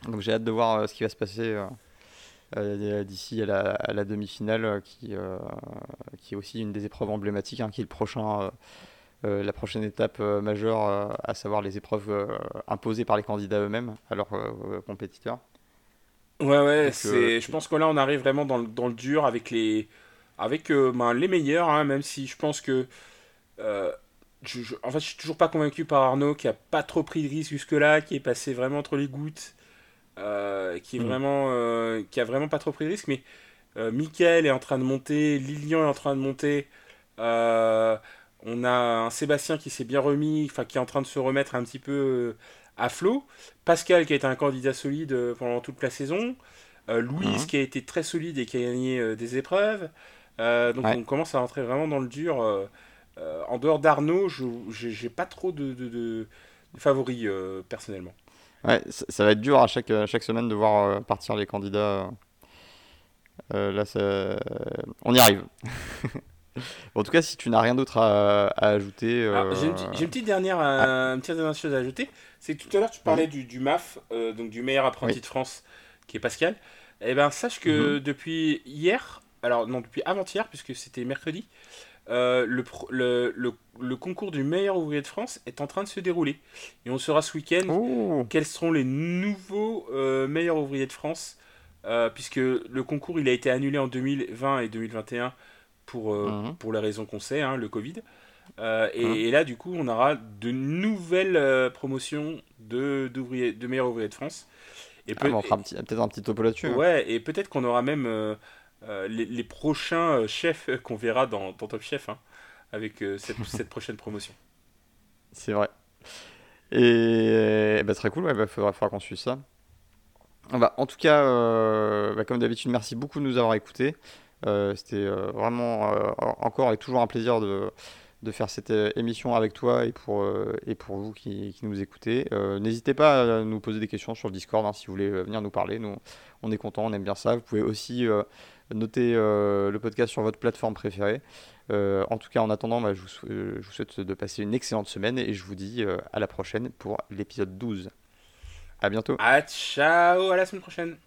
Donc j'ai hâte de voir ce qui va se passer d'ici à la, demi-finale, qui, qui est aussi une des épreuves emblématiques, hein, qui est le prochain, la prochaine étape majeure, à savoir les épreuves imposées par les candidats eux-mêmes à leurs compétiteurs. Ouais, ouais, c'est, je pense que là, on arrive vraiment dans le, dans le dur avec les, avec, euh, ben, les meilleurs, hein, même si je pense que. Euh, je, en fait, je suis toujours pas convaincu par Arnaud qui a pas trop pris de risque jusque-là, qui est passé vraiment entre les gouttes, euh, qui, est mm. vraiment, qui a vraiment pas trop pris de risque. Mais Michael est en train de monter, Lilian est en train de monter. On a un Sébastien qui s'est bien remis, enfin qui est en train de se remettre un petit peu à flot. Pascal qui a été un candidat solide euh, pendant toute la saison. Euh, Louise mhm. qui a été très solide et qui a gagné euh, des épreuves. donc on commence à rentrer vraiment dans le dur. en dehors d'Arnaud, je j'ai pas trop de, favoris personnellement. Ouais, ça, va être dur à chaque, chaque semaine de voir partir les candidats. là, on y arrive. <laughs> en tout cas, si tu n'as rien d'autre à, ajouter. Ah, j'ai, une, petite dernière, ah. une petite dernière chose à ajouter. C'est tout à l'heure, tu parlais du, du, MAF, euh, donc du meilleur apprenti de France, qui est Pascal. Eh ben, sache que mhm. depuis hier, alors non, depuis avant-hier, puisque c'était mercredi, euh, le, le, le, concours du meilleur ouvrier de France est en train de se dérouler. Et on saura ce week-end oh. quels seront les nouveaux euh, meilleurs ouvriers de France, puisque le concours il a été annulé en 2020 et 2021 pour, mhm. pour les raisons qu'on sait, hein, le Covid. Euh, hein et, là, du coup, on aura de nouvelles euh, promotions de, de meilleurs ouvriers de France. Et ah, on fera peut-être un petit topo là-dessus. Hein. Ouais, et peut-être qu'on aura même euh, les, prochains chefs <laughs> qu'on verra dans, Top Chef hein, avec cette, <laughs> cette, prochaine promotion. C'est vrai. Et, bah, très cool, il ouais, bah, faudra, qu'on suive ça. Bah, en tout cas, bah, comme d'habitude, merci beaucoup de nous avoir écoutés. C'était vraiment encore et toujours un plaisir de de faire cette euh, émission avec toi et pour, euh, et pour vous qui, nous écoutez. Euh, n'hésitez pas à nous poser des questions sur le Discord hein, si vous voulez venir nous parler. Nous, on est content, on aime bien ça. Vous pouvez aussi noter le podcast sur votre plateforme préférée. en tout cas, en attendant, bah, je, vous, je, vous, souhaite de passer une excellente semaine et je vous dis à la prochaine pour l'épisode 12. À bientôt. À ciao, à la semaine prochaine.